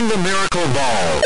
Find the Miracle Ball.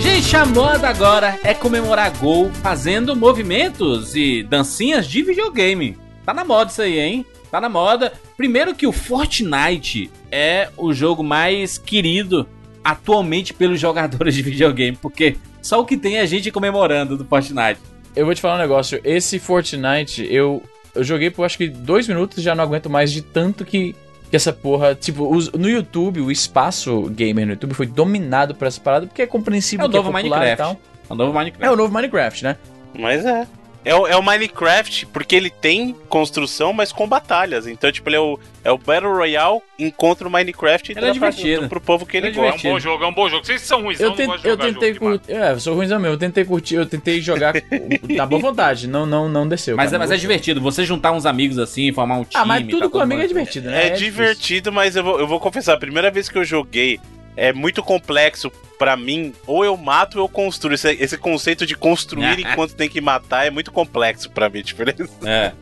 Gente, a moda agora é comemorar gol fazendo movimentos e dancinhas de videogame. Tá na moda isso aí, hein? Tá na moda. Primeiro que o Fortnite é o jogo mais querido atualmente pelos jogadores de videogame, porque só o que tem é a gente comemorando do Fortnite. Eu vou te falar um negócio. Esse Fortnite, eu, eu joguei por acho que dois minutos e já não aguento mais de tanto que, que essa porra. Tipo, os- no YouTube, o espaço gamer no YouTube foi dominado por essa parada, porque é compreensível É o que novo é popular Minecraft. e tal. É o novo Minecraft. É o novo Minecraft, né? Mas é. É o, é o Minecraft, porque ele tem construção, mas com batalhas. Então, tipo, ele é o, é o Battle Royale encontra o Minecraft e Ele é dá pra- pro povo que ele, Ele é Pô, é um gosta. bom jogo, é um bom jogo. Vocês são ruins, Eu, eu, não eu tentei curtir. É, eu sou ruimzão mesmo. Eu tentei curtir, eu tentei jogar com- na boa vontade. Não, não, não desceu. Mas, é, mas é divertido, você juntar uns amigos assim, formar um time. Ah, mas tá tudo com todo amigo é divertido, né? É, difícil. divertido, mas eu vou, eu vou confessar, a primeira vez que eu joguei é muito complexo pra mim. Ou eu mato ou eu construo. Esse, esse conceito de construir enquanto tem que matar é muito complexo pra mim, tipo, É.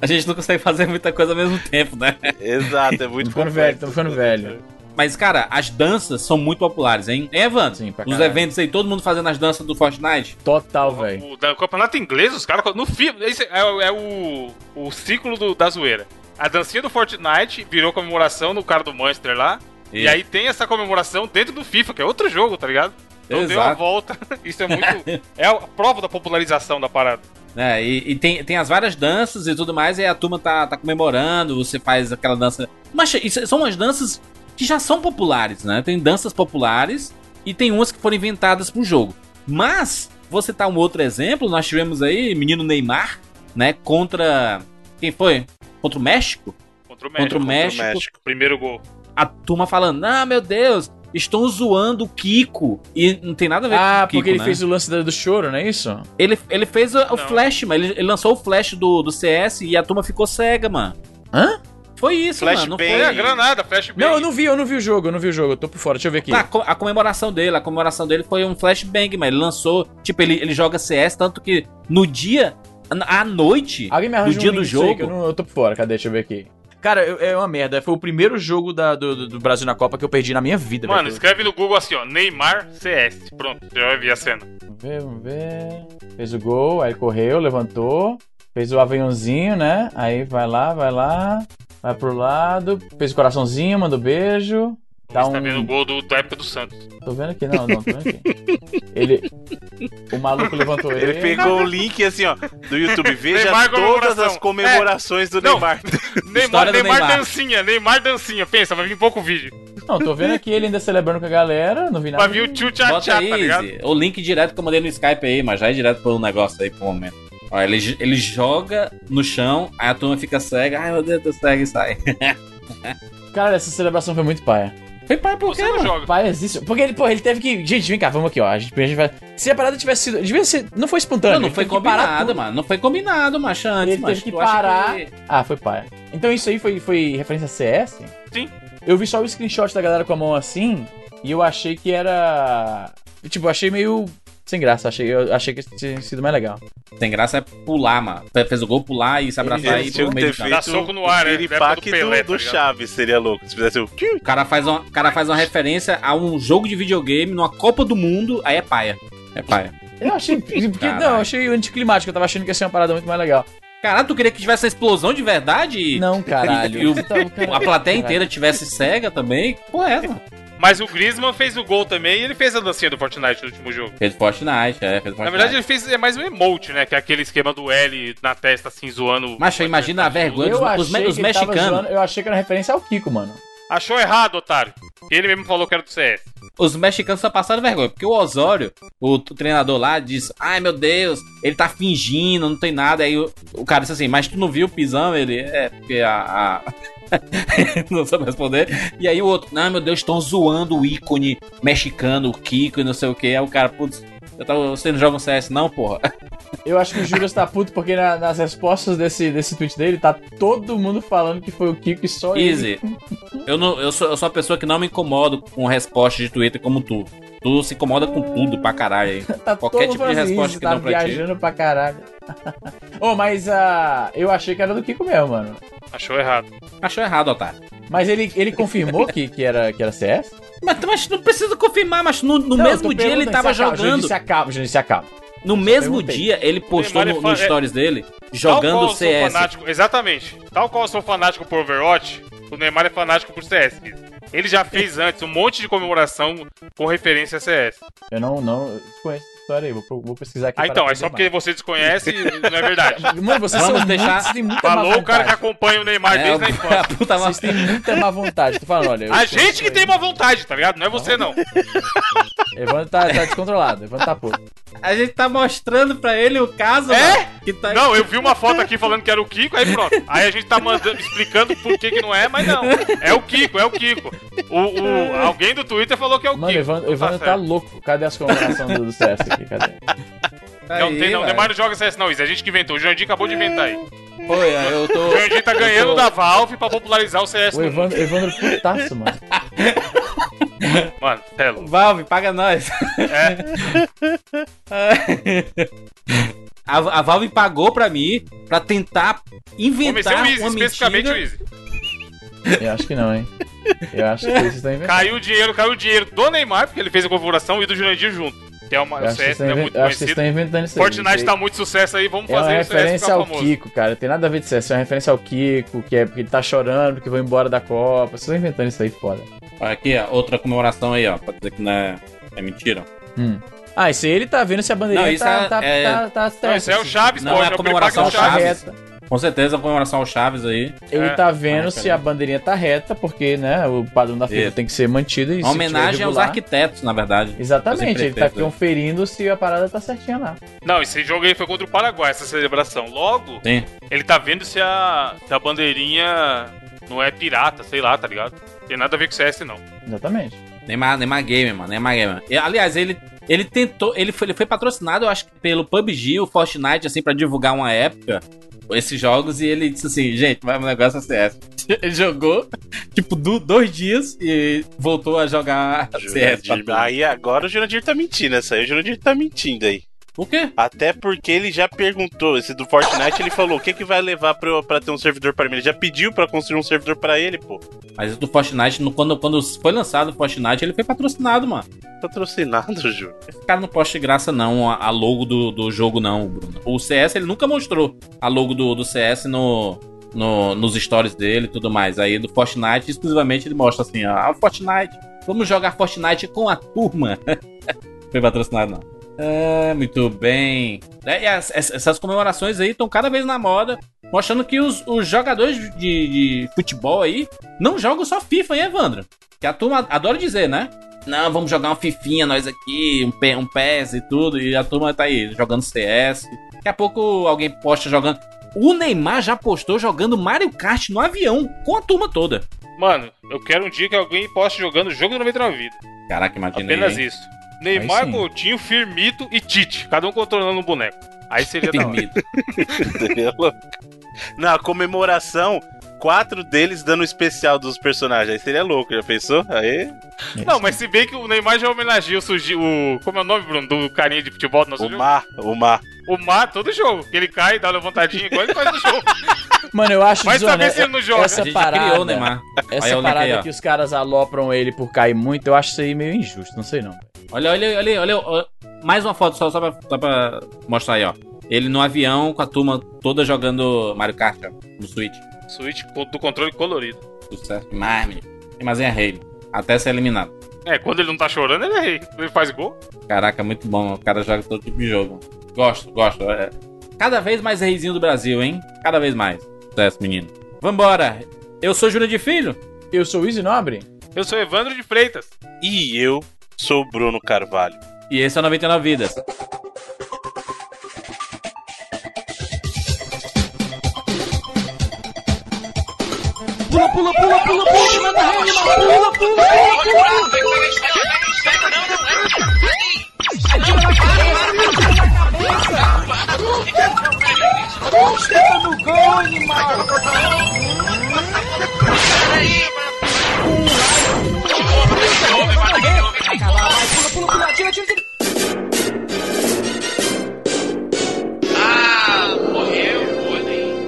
A gente não consegue fazer muita coisa ao mesmo tempo, né? Exato, é muito complexo. velho, tô ficando velho. Mas, cara, as danças são muito populares, hein? Hein, Evandro? Sim, pra eventos aí, todo mundo fazendo as danças do Fortnite. Total, velho. O, da- campeonato inglês, os caras. No FIFA. Esse é, o- é o, o ciclo do- da zoeira. A dancinha do Fortnite virou comemoração no cara do Manchester lá. E Isso. aí tem essa comemoração dentro do FIFA, que é outro jogo, tá ligado? Então deu a Exato. volta. Isso é muito. é a prova da popularização da parada. É, e, e tem, tem as várias danças e tudo mais, e a turma tá, tá comemorando, você faz aquela dança. Mas isso são umas danças que já são populares, né? Tem danças populares e tem umas que foram inventadas pro jogo. Mas, vou citar um outro exemplo, nós tivemos aí menino Neymar, né? Contra. Quem foi? Contra o México? Contra o México. Contra o México. México. Primeiro gol. A turma falando, ah, meu Deus, estão zoando o Kiko. E não tem nada a ver Ah, com o Kiko, porque ele né? fez o lance do, do choro, não é isso? Ele, ele fez o. Flash, mano. Ele, ele lançou o Flash do, do CS e a turma ficou cega, mano. Hã? Foi isso, Flash mano. Não bang. foi a granada, flashbang. Não, eu não vi, eu não vi o jogo, eu não vi o jogo, eu tô por fora, deixa eu ver aqui. a, co- a comemoração dele, a comemoração dele foi um flashbang, mas ele lançou, tipo, ele, ele joga CS, tanto que no dia, à noite, Alguém me no arranja dia um do aí, jogo, que eu, não- eu tô por fora, cadê? Deixa eu ver aqui. Cara, eu- é uma merda. Foi o primeiro jogo da- do, do- Brasil na Copa que eu perdi na minha vida, Mano, escreve no Google assim, ó. Neymar CS. Pronto, você vai ver a cena. Vamos ver, vamos ver. Fez o gol, aí correu, levantou. Fez o aviãozinho, né? Aí vai lá, vai lá. Vai pro lado. Fez o coraçãozinho, manda um beijo. Dá Você um... tá vendo o gol do, da época do Santos. Tô vendo aqui, não, não, tô vendo aqui. Ele... O maluco levantou ele. Ele pegou o link assim, ó, do YouTube. Veja Neymar todas as comemorações do Não. Neymar. Neymar, do Neymar, Neymar. dancinha, Neymar dancinha. Pensa, vai vir pouco vídeo. Não, tô vendo aqui ele ainda celebrando com a galera. Não vi nada. Vai vir o tio tchá bota tchá, aí, tá ligado? O link direto que eu mandei no Skype aí, mas já é direto pro negócio aí, pro momento. Ó, ele, ele joga no chão, aí a turma fica cega, ai meu Deus, tô cega e sai. Cara, essa celebração foi muito paia. Foi pai por quê, não mano? joga. Paia existe. Porque ele, pô, ele teve que. Gente, vem cá, vamos aqui, ó. A gente, a gente vai... Se a parada tivesse sido. Devia ser. Não foi espontâneo. Não, não foi combinado, mano. Não foi combinado, macho, antes, Ele macho. teve que parar. que- Ah, foi paia. Então isso aí foi, foi referência a CS? Sim. Eu vi só o screenshot da galera com a mão assim e eu achei que era. Tipo, eu achei meio. Sem graça, achei, eu achei que tinha sido mais legal. Tem graça é pular, mano. Fez o gol, pular e se abraçar e ir pro que meio do campo. Dá soco no ar, o né? época do Pelé, do, tá do? Chaves, seria louco. Se fizesse o... O cara faz, uma, o cara faz uma referência a um jogo de videogame numa Copa do Mundo, aí é paia. É paia. Eu achei. Porque, não, eu achei anticlimático, eu tava achando que ia ser uma parada muito mais legal. Caralho, tu queria que tivesse uma explosão de verdade? Não, caralho. E, o- tá- a plateia inteira tivesse cega também? Porra, é mano? Mas o Griezmann fez o gol também e ele fez a dancinha do Fortnite no último jogo. Fez Fortnite, é, fez Fortnite. Na verdade, ele fez é mais um emote, né? Que é aquele esquema do L na testa, assim, zoando. Macho, imagina a vergonha dos me- os que ele tava mexicanos. zoando- eu achei que era referência ao Kiko, mano. Achou errado, otário. Ele mesmo falou que era do CS. Os mexicanos só passaram vergonha, porque o Osório, o, treinador lá, disse: Ai meu Deus, ele tá fingindo, não tem nada. Aí o, o cara disse assim: Mas tu não viu o pisão? Ele é, porque a. a- não sabe responder. E aí o outro: Não, meu Deus, estão zoando o ícone mexicano, o Kiko e não sei o que. Aí o cara, putz, você não joga um CS, não, porra? Eu acho que o Júlio tá puto porque na- nas respostas desse, desse tweet dele tá todo mundo falando que foi o Kiko e só ele. Easy. Eu, não, eu, sou, eu sou uma pessoa que não me incomodo com resposta de Twitter como tu. Tu se incomoda com tudo pra caralho aí. Tá Qualquer tipo de resposta "Ih, que tá dão pra ti." viajando pra caralho. Ô, mas ah, eu achei que era do Kiko mesmo, mano. Achou errado. Achou errado, otário. Mas ele, ele confirmou que, que, era, que era CS? Mas, mas não precisa confirmar, mas no, no Não, mesmo dia ele tava acaba. jogando. Se acaba, Jurandir, se acaba. No mesmo dia ele postou é no, no stories dele Tal jogando qual eu sou CS. fanático, exatamente. Tal qual eu sou fanático por Overwatch, o Neymar é fanático por CS. Ele já fez antes um monte de comemoração com referência a CS. Eu não, não conheço história aí, vou, vou pesquisar aqui. Ah, então, é só porque você desconhece não é verdade. Mano, vocês Vamos são deixar- muito, vocês têm muita má Falou o cara que acompanha o Neymar É, desde a infância. puta Vocês têm muita má vontade. Tô falando, olha. A gente que tem má vontade, tá ligado? Não é você, não. Evandro tá, tá descontrolado, Evandro tá puto. A gente tá mostrando pra ele o caso, É? mano, que tá Não, eu vi uma foto aqui falando que era o Kiko, aí pronto. Aí a gente tá mandando, explicando por que, que não é, mas não. É o Kiko, é o Kiko. O, o- alguém do Twitter falou que é o Mano, Kiko. Evandro, Evandro tá certo. louco. Cadê as comemorações do, do CS? Não Aí, tem, não. O. Neymar não joga CS, não. Isso é a gente que inventou. O Jandir acabou de inventar aí. Foi, eu tô. O Jandir tá ganhando da Valve pra popularizar o CS O. Evandro, Evandro putaço, mano. Mano, é. Valve, paga nós. É. A, a Valve pagou pra mim pra tentar Comecei inventar o Easy, uma especificamente o mentira. Easy. Eu acho que não, hein? Eu acho que vocês estão inventando. Caiu o dinheiro, caiu o dinheiro do Neymar, porque ele fez a configuração, e do Jurandir junto. Que é uma, o acho que vocês CS é estão muito acho vocês conhecido. estão inventando isso aí. Fortnite Isso tá aí muito sucesso aí, vamos É uma fazer o CS referência ao famoso. Kiko, cara. Tem nada a ver com CS. É uma referência ao Kiko, que é porque ele tá chorando, porque vai embora da Copa. Vocês estão inventando isso aí, foda. Olha aqui, ó, outra comemoração aí, ó. Pra dizer que não é, é mentira. Hum. Ah, isso aí ele tá vendo se a bandeirinha Não, isso tá, é- tá, é- tá, tá Não, certa, esse é o assim. Chaves, Não, pô. é a comemoração é Tá Chaves. Com certeza comemoração ao Chaves aí. Ele É. tá vendo se a bandeirinha tá reta, porque, né, o padrão da FIFA tem que ser mantido e Uma se homenagem aos arquitetos, na verdade. Exatamente, ele tá né? conferindo se a parada tá certinha lá. Não, esse jogo aí foi contra o Paraguai, essa celebração. Logo, Sim. ele tá vendo se a, se a bandeirinha não é pirata, sei lá, tá ligado? Tem nada a ver com CS, não. Exatamente. Neymar, Neymar Gamer, mano. Neymar Gamer. E, aliás, ele, ele tentou. Ele foi, ele foi patrocinado, eu acho, que pelo PUBG, o Fortnite, assim, pra divulgar uma época. Esses jogos, e ele disse assim: gente, vai um negócio CS. Ele jogou, tipo, du- dois dias e voltou a jogar CS. Jurandir, tudo. aí agora o Jurandir tá mentindo. Essa aí o Jurandir tá mentindo aí. Por quê? Até porque ele já perguntou, esse do Fortnite, ele falou o que que vai levar pra, eu- pra ter um servidor pra mim. Ele já pediu pra construir um servidor pra ele, pô. Mas do Fortnite, no- quando, quando foi lançado o Fortnite, ele foi patrocinado, mano. Patrocinado, Júlio. Esse cara não posta de graça, não, a, a logo do, do jogo, não, Bruno. O CS, ele nunca mostrou a logo do, do CS no, no- nos stories dele e tudo mais. Aí do Fortnite, exclusivamente, ele mostra assim, ó, ah, Fortnite, vamos jogar Fortnite com a turma. Foi patrocinado, não. É, muito bem. É, e as- ess- essas comemorações aí estão cada vez na moda, mostrando que os, os jogadores de, de futebol aí não jogam só FIFA, hein, Evandro? Que a turma adora dizer, né? Não, vamos jogar uma fifinha nós aqui, um, um PES e tudo, e a turma tá aí jogando CS. Daqui a pouco alguém posta jogando. O Neymar já postou jogando Mario Kart no avião com a turma toda. Mano, eu quero um dia que alguém possa jogando o jogo do 99 vida. Caraca, imagina Apenas aí. isso. Neymar. Coutinho, Firmito e Tite. Cada um controlando um boneco. Aí seria da hora. Na comemoração, quatro deles dando o especial dos personagens. Aí seria louco, já pensou? Aí. Não, mas se bem que o Neymar já homenageia o, Sugi- o Como é o nome, Bruno? Do carinha de futebol do nosso O jogo? mar, o mar. O Mar, todo jogo. Que ele cai, dá uma levantadinha, igual ele faz no jogo. Mano, eu acho Vai saber desonesto. se ele não joga. Essa parada, criou o Neymar. Aí essa eu parada ó. que os caras alopram ele por cair muito, eu acho isso aí meio injusto, não sei não. Olha, olha, olha, olha, ó, mais uma foto só, só, pra, só pra mostrar aí, ó. Ele no avião com a turma toda jogando Mario Kart ó, no Switch. Switch do controle colorido. Sucesso demais, menino. Tem mais em rei. Até ser eliminado. É, quando ele não tá chorando, ele é rei. Ele faz gol. Caraca, muito bom. O cara joga todo tipo de jogo. Gosto, gosto. É. Cada vez mais reizinho do Brasil, hein? Cada vez mais. Sucesso, menino. Vambora. Eu sou Júnior de Filho. Eu sou o Easy Nobre? Eu sou Evandro de Freitas. E eu sou o Bruno Carvalho. E esse é o 99 Vidas.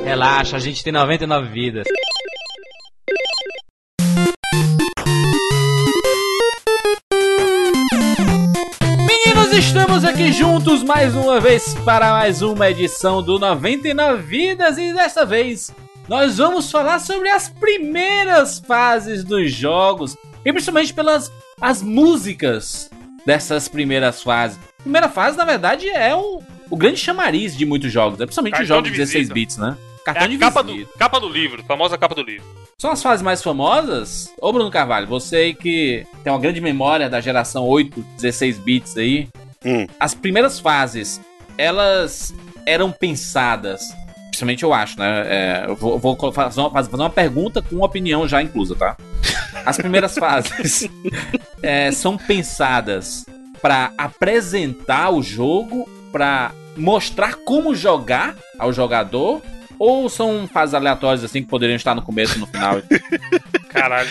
Relaxa, a gente tem 99 vidas. Meninos, Estamos aqui juntos mais uma vez para mais uma edição do 99 Vidas e dessa vez nós vamos falar sobre as primeiras fases dos jogos e principalmente pelas as músicas dessas primeiras fases. Primeira fase, na verdade, é o, o grande chamariz de muitos jogos, é principalmente os Cartão jogos de 16 visita. bits, né? É Cartão a de capa do, capa do livro, famosa capa do livro. São as fases mais famosas? Ô Bruno Carvalho, você aí que tem uma grande memória da geração 8, 16 bits aí. Hum. As primeiras fases, elas eram pensadas. Principalmente eu acho, né? É, eu vou, vou fazer, uma, fazer uma pergunta com uma opinião já inclusa, tá? As primeiras fases é, são pensadas pra apresentar o jogo, pra mostrar como jogar ao jogador, ou são fases aleatórias assim que poderiam estar no começo e no final? Caralho.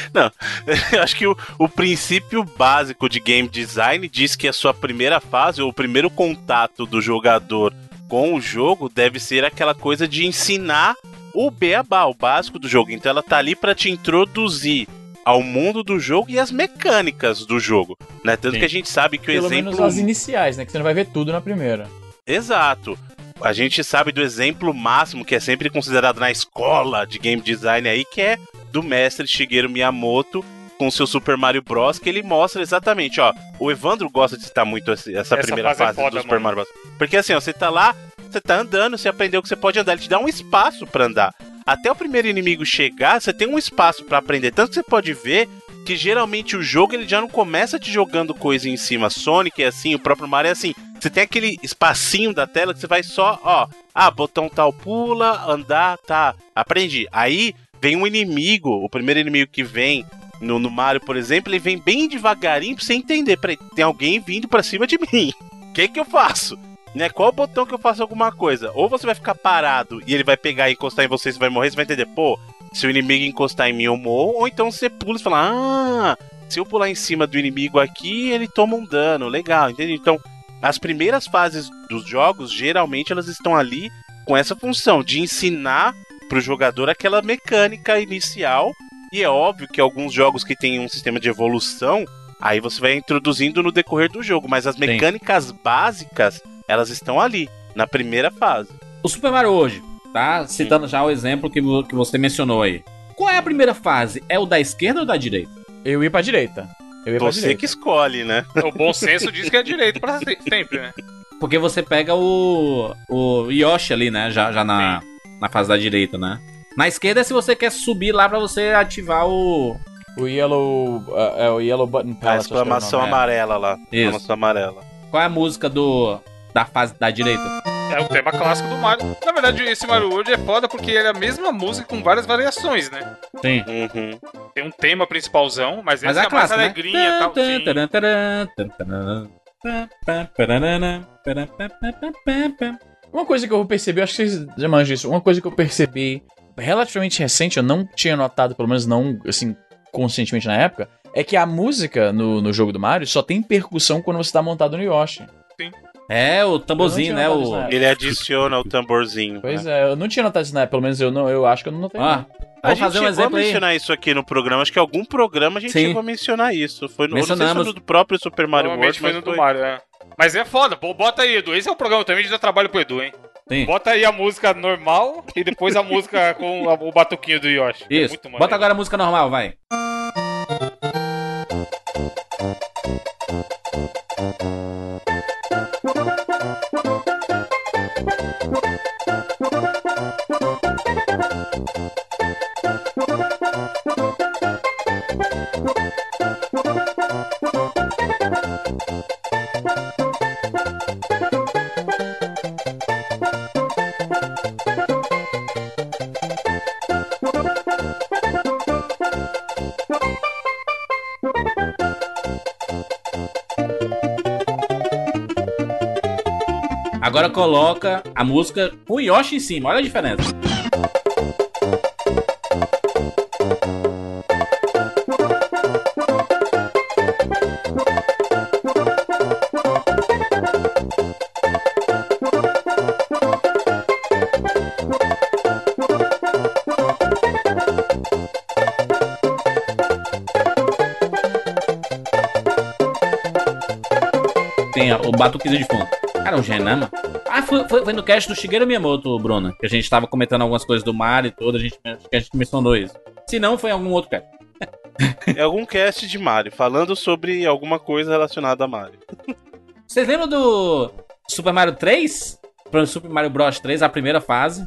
Eu acho que o, o princípio básico de game design diz que a sua primeira fase, ou o primeiro contato do jogador com o jogo, deve ser aquela coisa de ensinar o beabá, o básico do jogo. Então ela tá ali pra te introduzir ao mundo do jogo e as mecânicas do jogo, né? Tanto Sim. que a gente sabe que o Pelo exemplo menos as iniciais, né? Que você não vai ver tudo na primeira. Exato. A gente sabe do exemplo máximo que é sempre considerado na escola de game design aí, que é do mestre Shigeru Miyamoto com seu Super Mario Bros, que ele mostra exatamente, ó. O Evandro gosta de citar muito essa, Essa primeira fase é fase foda, do Super mano. Mario Bros. Porque assim, ó, você tá lá, você tá andando, você aprendeu que você pode andar, ele te dá um espaço pra andar. Até o primeiro inimigo chegar, você tem um espaço pra aprender. Tanto que você pode ver que geralmente o jogo ele já não começa te jogando coisa em cima. Sonic é assim, o próprio Mario é assim. Você tem aquele espacinho da tela que você vai só, ó, ah, botão tal pula, andar, tá, aprendi. Aí vem um inimigo, o primeiro inimigo que vem no, no Mario, por exemplo, ele vem bem devagarinho pra você entender. Peraí, tem alguém vindo pra cima de mim. O que que eu faço? Né? Qual o botão que eu faço alguma coisa? Ou você vai ficar parado e ele vai pegar e encostar em você, você vai morrer, você vai entender, pô, se o inimigo encostar em mim eu morro, ou então você pula e fala, ah, se eu pular em cima do inimigo aqui, ele toma um dano, legal, entende? Então, as primeiras fases dos jogos, geralmente elas estão ali com essa função de ensinar pro jogador aquela mecânica inicial. E é óbvio que alguns jogos que têm um sistema de evolução, aí você vai introduzindo no decorrer do jogo, mas as mecânicas básicas, elas estão ali, na primeira fase. O Super Mario hoje, tá? Citando já o exemplo que, que você mencionou aí. Qual é a primeira fase? É o da esquerda ou da direita? Eu ia pra direita. Eu ia pra Você direita. que escolhe, né? O bom senso diz que é direito pra se- sempre, né? Porque você pega o, o Yoshi ali, né? Já, já na, na fase da direita, né? Na esquerda é se você quer subir lá pra você ativar o. O Yellow. uh, é o Yellow Button A era o exclamação amarela lá. Isso. Exclamação amarela. Qual é a música do. Da fase da direita? É o tema clássico do Mario. Na verdade, esse Mario World é foda porque ele é a mesma música com várias variações, né? Sim. Uhum. Tem um tema principalzão, mas, Mas essa é é a a mais clássica, né? e tal. Sim. Uma coisa que eu percebi, acho que vocês já manjam isso. Uma coisa que eu percebi relativamente recente, eu não tinha notado, pelo menos não, assim, conscientemente na época, é que a música no, no jogo do Mario só tem percussão quando você tá montado no Yoshi. É, o tamborzinho, né? O... Ele adiciona o tamborzinho. Pois né? é, eu não tinha notado isso na época, pelo menos eu, não, eu acho que eu não notei. Não. A gente fazer um chegou exemplo a aí. mencionar isso aqui no programa. Acho que algum programa a gente Sim. chegou a mencionar isso. Foi no, não Mencionamos. foi no do próprio Super Mario World, foi mas no foi... do Mario, é. Mas é foda, pô, bota aí, Edu. Esse é o programa também de dar trabalho pro Edu, hein? Bota aí a música normal e depois a música com a- o batuquinho do Yoshi. É Isso. maneiro. Bota agora a música normal, vai. Agora coloca a música com Yoshi em cima. Olha a diferença. Tem o batuquezinho de fundo. Cara, o Genama foi, foi, foi no cast do Shigeru Miyamoto, Bruno, que a gente tava comentando algumas coisas do Mario e tudo, a gente, a gente mencionou isso. Se não, foi em algum outro cast. É algum cast de Mario, falando sobre alguma coisa relacionada a Mario. Vocês lembram do Super Mario 3? Pro Super Mario Bros 3, a primeira fase.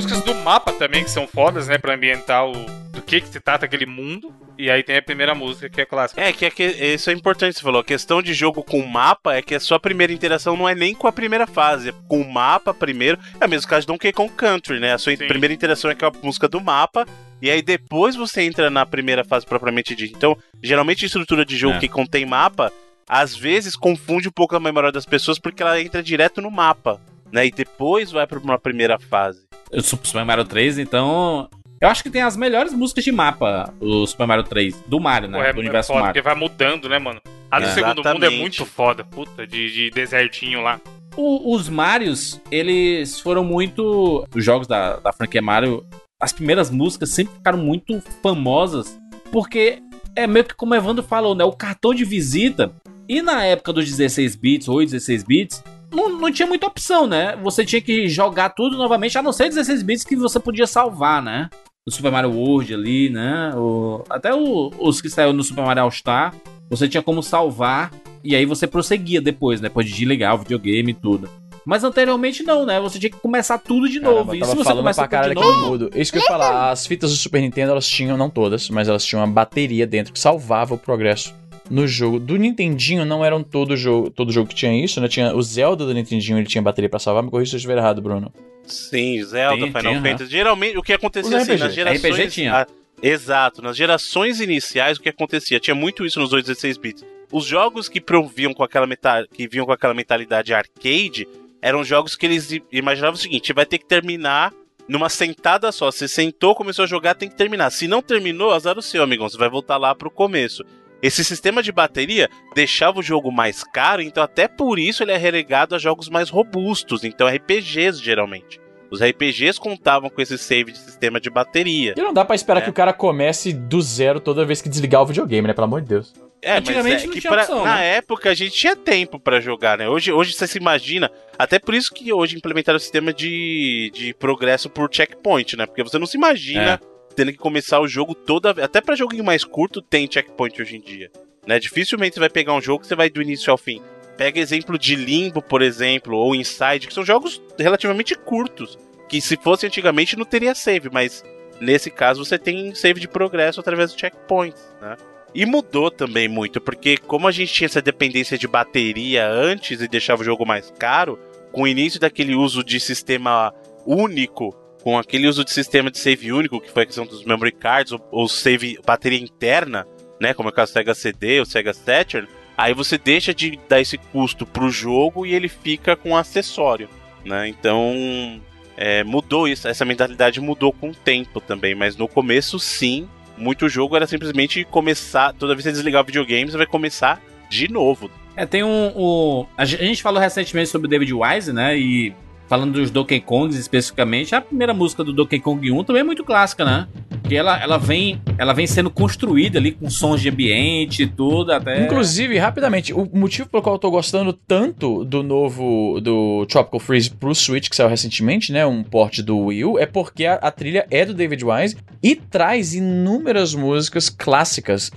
Músicas do mapa também, que são fodas, né? Pra ambientar o, do que que se trata aquele mundo. E aí tem a primeira música, que é clássica. É, que, é que isso é importante, você falou. A questão de jogo com mapa é que a sua primeira interação não é nem com a primeira fase, é com o mapa primeiro. É o mesmo caso de Donkey Kong Country, né? A sua Sim. primeira interação é com a música do mapa. E aí depois você entra na primeira fase propriamente dita. Então, geralmente a estrutura de jogo É. que contém mapa, às vezes confunde um pouco a memória das pessoas porque ela entra direto no mapa, né? E depois vai pra uma primeira fase. O Super Mario 3, então. Eu acho que tem as melhores músicas de mapa, o Super Mario 3, do Mario, né? Pô, é, do é universo foda, Mario. porque vai mudando, né, mano? A do É. segundo mundo é Exatamente. muito foda, puta, de, de desertinho lá. O- os Marios, eles foram muito. Os jogos da, da franquia Mario, as primeiras músicas sempre ficaram muito famosas, porque é meio que como o Evandro falou, né? O cartão de visita. E na época dos 16 bits, 8, 16 bits, não, não tinha muita opção, né? Você tinha que jogar tudo novamente, a não ser 16 bits que você podia salvar, né? O Super Mario World ali, né? O, até o- os que saiu no Super Mario All Star, você tinha como salvar e aí você prosseguia depois, né? Pode desligar o videogame e tudo. Mas anteriormente não, né? Você tinha que começar tudo de novo. Caramba, e tava se você começa tudo de novo, mudo. Isso que eu ia falar, as fitas do Super Nintendo, elas tinham, não todas, mas elas tinham uma bateria dentro que salvava o progresso no jogo. Do Nintendinho não eram todo jogo, todo jogo que tinha isso, né? Tinha o Zelda do Nintendinho, ele tinha bateria pra salvar, me corrija se eu estiver errado, Bruno. Sim, Zelda, Tem, Final né? Fantasy. Geralmente, o que acontecia Os assim, RPG. nas gerações... RPG tinha. Ah, exato, nas gerações iniciais, o que acontecia? Tinha muito isso nos 216 bits. Os jogos que proviam com aquela meta... que vinham com aquela mentalidade arcade eram jogos que eles imaginavam o seguinte: vai ter que terminar numa sentada só. Você sentou, começou a jogar, tem que terminar. Se não terminou, azar o seu, amigão. Você vai voltar lá pro começo. Esse sistema de bateria deixava o jogo mais caro, então até por isso ele é relegado a jogos mais robustos, então RPGs geralmente. Os RPGs contavam com esse save de sistema de bateria. E não dá pra esperar É. que o cara comece do zero toda vez que desligar o videogame, né? Pelo amor de Deus. É, Antigamente mas é que pra- opção, na né? época a gente tinha tempo pra jogar, né? Hoje, hoje você se imagina, até por isso que hoje implementaram o sistema de, de progresso por checkpoint, né? Porque você não se imagina É. tendo que começar o jogo toda vez. Até pra joguinho mais curto tem checkpoint hoje em dia. Né? Dificilmente você vai pegar um jogo que você vai do início ao fim. Pega exemplo de Limbo, por exemplo, ou Inside, que são jogos relativamente curtos. Que se fosse antigamente não teria save, mas nesse caso você tem save de progresso através dos checkpoints, né? E mudou também muito, porque como a gente tinha essa dependência de bateria antes e deixava o jogo mais caro, com o início daquele uso de sistema único, com aquele uso de sistema de save único, que foi a questão dos memory cards, ou, save bateria interna, né, como é o caso do Sega CD ou Sega Saturn, aí você deixa de dar esse custo pro jogo e ele fica com acessório, né? Então, é, mudou isso, essa mentalidade mudou com o tempo também, mas no começo sim, muito jogo era simplesmente começar, toda vez que você desligar o videogame, você vai começar de novo. É, tem um. gen- a gente falou recentemente sobre o David Wise, né? E falando dos Donkey Kongs especificamente, a primeira música do Donkey Kong 1 também é muito clássica, né? Que ela, ela, vem, ela vem sendo construída ali com sons de ambiente e tudo, até. Inclusive, rapidamente, o motivo pelo qual eu tô gostando tanto do novo do Tropical Freeze pro Switch, que saiu recentemente, né? Um port do Wii U, é porque a, a trilha é do David Wise e traz inúmeras músicas clássicas.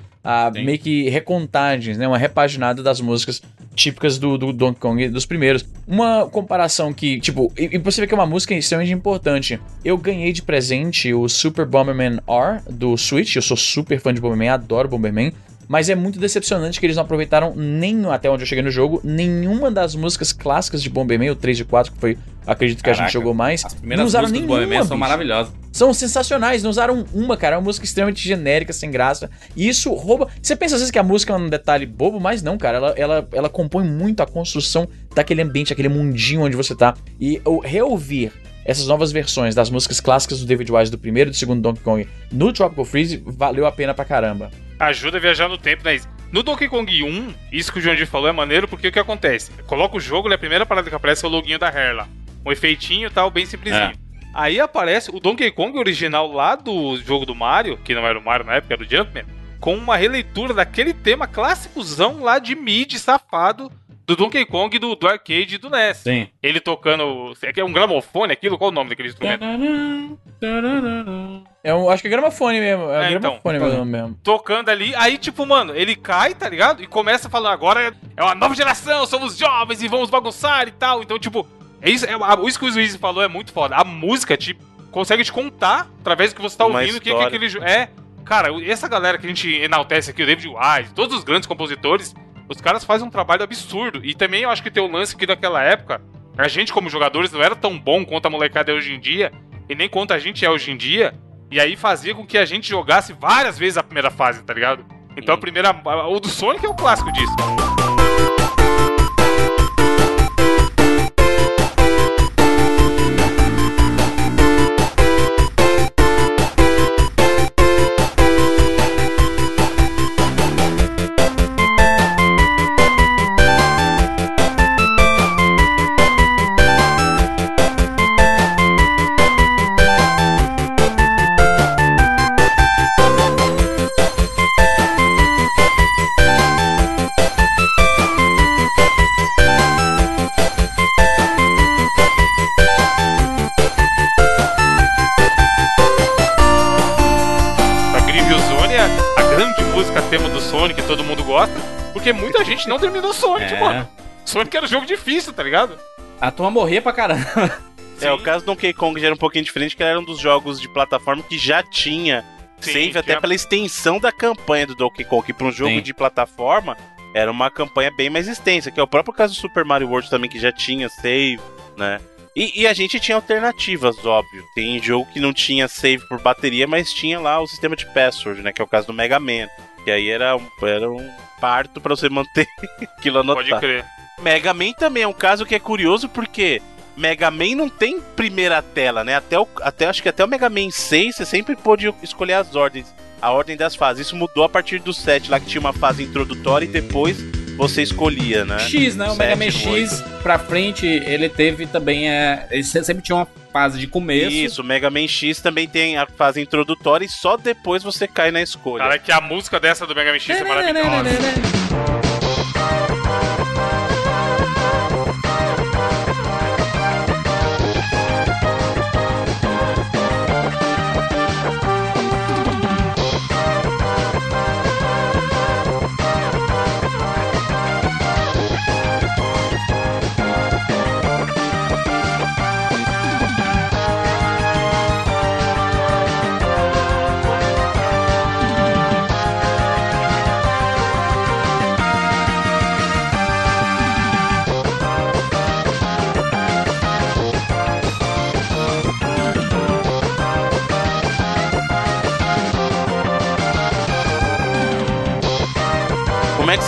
Sim. meio que recontagens, né? Uma repaginada das músicas típicas do, do Donkey Kong dos primeiros. Uma comparação que, tipo, e, e você vê que é uma música extremamente importante. Eu ganhei de presente o Super Bomberman R do Switch. Eu sou super fã de Bomberman, adoro Bomberman. Mas é muito decepcionante que eles não aproveitaram nem até onde eu cheguei no jogo, nenhuma das músicas clássicas de Bomberman, o 3 e 4, que foi, acredito que a Caraca, gente jogou mais. As Não primeiras usaram músicas do nenhuma, Bohemian são bicho. maravilhosas. São sensacionais, não usaram uma, cara. É uma música extremamente genérica, sem graça. E isso rouba. Você pensa às vezes que a música é um detalhe bobo, mas não, cara. Ela, ela, ela compõe muito a construção daquele ambiente, aquele mundinho onde você tá. E o reouvir essas novas versões das músicas clássicas do David Wise do primeiro e do segundo Donkey Kong no Tropical Freeze valeu a pena pra caramba. Ajuda a viajar no tempo, né? No Donkey Kong 1, isso que o Jandir falou é maneiro porque o que acontece? Coloca o jogo, né? A primeira parada que aparece é o loginho da Hair lá. Um efeitinho e tal, bem simplesinho. É. Aí aparece o Donkey Kong original lá do jogo do Mario, que não era o Mario na época, era o Jumpman, com uma releitura daquele tema clássicozão lá de mid safado do Donkey Kong do, do arcade do NES. Sim. Ele tocando. É um gramofone aquilo? Qual o nome daquele instrumento? É um, acho que é gramofone mesmo. É, É, então. gramofone mesmo, mesmo. tocando ali. Aí, tipo, mano, ele cai, tá ligado? E começa falando, agora é- é uma nova geração, somos jovens e vamos bagunçar e tal. Então, tipo, é isso, é, isso que o Luiz falou é muito foda. A música te consegue te contar, através do que você tá Uma ouvindo, o que, que aquele jogo. É, cara, essa galera que a gente enaltece aqui, o David Wise, todos os grandes compositores, os caras fazem um trabalho absurdo. E também eu acho que tem o lance que naquela época, a gente como jogadores não era tão bom quanto a molecada é hoje em dia, e nem quanto a gente é hoje em dia. E aí fazia com que a gente jogasse várias vezes a primeira fase, tá ligado? Então a primeira. O do Sonic é o clássico disso. Não terminou Sonic, É. mano. Sonic era um jogo difícil, tá ligado? A turma morria pra caramba. É, o caso do Donkey Kong já era um pouquinho diferente, que era um dos jogos de plataforma que já tinha Sim, save até pela extensão da campanha do Donkey Kong, que para um jogo Sim. de plataforma era uma campanha bem mais extensa, que é o próprio caso do Super Mario World também, que já tinha save, né? E, e a gente tinha alternativas, óbvio. Tem jogo que não tinha save por bateria, mas tinha lá o sistema de password, né? Que é o caso do Mega Man. Que aí era um, era um parto pra você manter aquilo anotado. Pode crer. Mega Man também é um caso que é curioso porque Mega Man não tem primeira tela, né? Até, o, até acho que até o Mega Man 6 você sempre pôde escolher as ordens, a ordem das fases. Isso mudou a partir do 7 lá que tinha uma fase introdutória e depois você escolhia, né? X, né? O Mega Man Sete, X pra frente, ele teve também. É, ele se- sempre tinha uma fase de começo. Isso, o Mega Man X também tem a fase introdutória e só depois você cai na escolha. Cara, que a música dessa do Mega Man X é maravilhosa.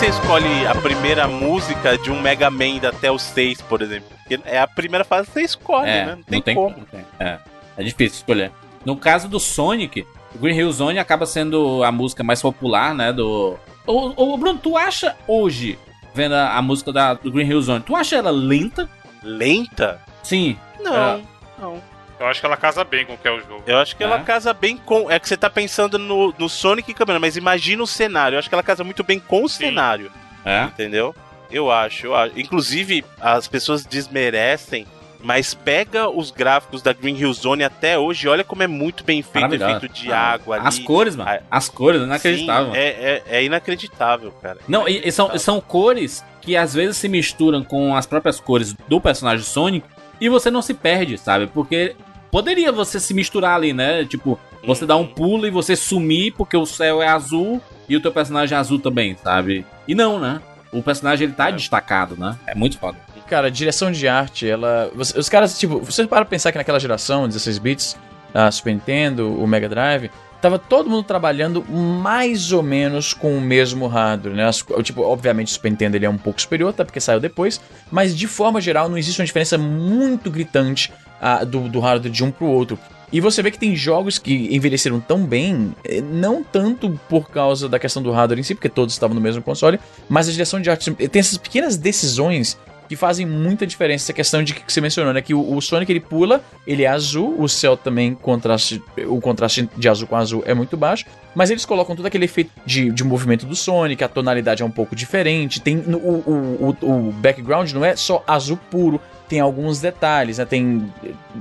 Você escolhe a primeira música de um Mega Man até o 6, por exemplo? Porque é a primeira fase que você escolhe, É, né? Não tem, como. não tem. É, é difícil escolher. No caso do Sonic, o Green Hill Zone acaba sendo a música mais popular, né? Do. Ô, ô, Bruno, tu acha hoje, vendo a, a música da, do Green Hill Zone, tu acha ela lenta? Lenta? Sim. Não, não. Eu acho que ela casa bem com o que é o jogo. Eu acho que ela É? casa bem com. É que você tá pensando no, no Sonic e Câmera, mas imagina o cenário. Eu acho que ela casa muito bem com o Sim. cenário, É. entendeu? Eu acho, eu acho. Inclusive, as pessoas desmerecem, mas pega os gráficos da Green Hill Zone até hoje, olha como é muito bem feito, efeito de Ah, água ali. As cores, mano. Ah, As cores, inacreditável. Sim, é, é, é inacreditável, cara. Não, e, e são, são cores que às vezes se misturam com as próprias cores do personagem Sonic e você não se perde, sabe? Porque poderia você se misturar ali, né? Tipo, você Uhum. dar um pulo e você sumir porque o céu é azul e o teu personagem azul também, sabe? E não, né? O personagem ele tá É. destacado, né? É muito foda. Cara, direção de arte, ela. você- Os caras, tipo, você para pensar que naquela geração, 16 bits, a Super Nintendo, o Mega Drive, tava todo mundo trabalhando mais ou menos com o mesmo hardware, né? As- tipo, obviamente o Super Nintendo ele é um pouco superior, até porque saiu depois, mas de forma geral não existe uma diferença muito gritante ah, do, do hardware de um pro outro. E você vê que tem jogos que envelheceram tão bem, eh, não tanto por causa da questão do hardware em si, porque todos estavam no mesmo console, mas a direção de arte tem essas pequenas decisões que fazem muita diferença. Essa questão de que você mencionou, né? Que o, o Sonic ele pula, ele é azul, o céu também, contraste, o contraste de azul com azul é muito baixo, mas eles colocam todo aquele efeito de, de movimento do Sonic, a tonalidade é um pouco diferente, tem o, o, o, o background não é só azul puro, tem alguns detalhes, né? Tem,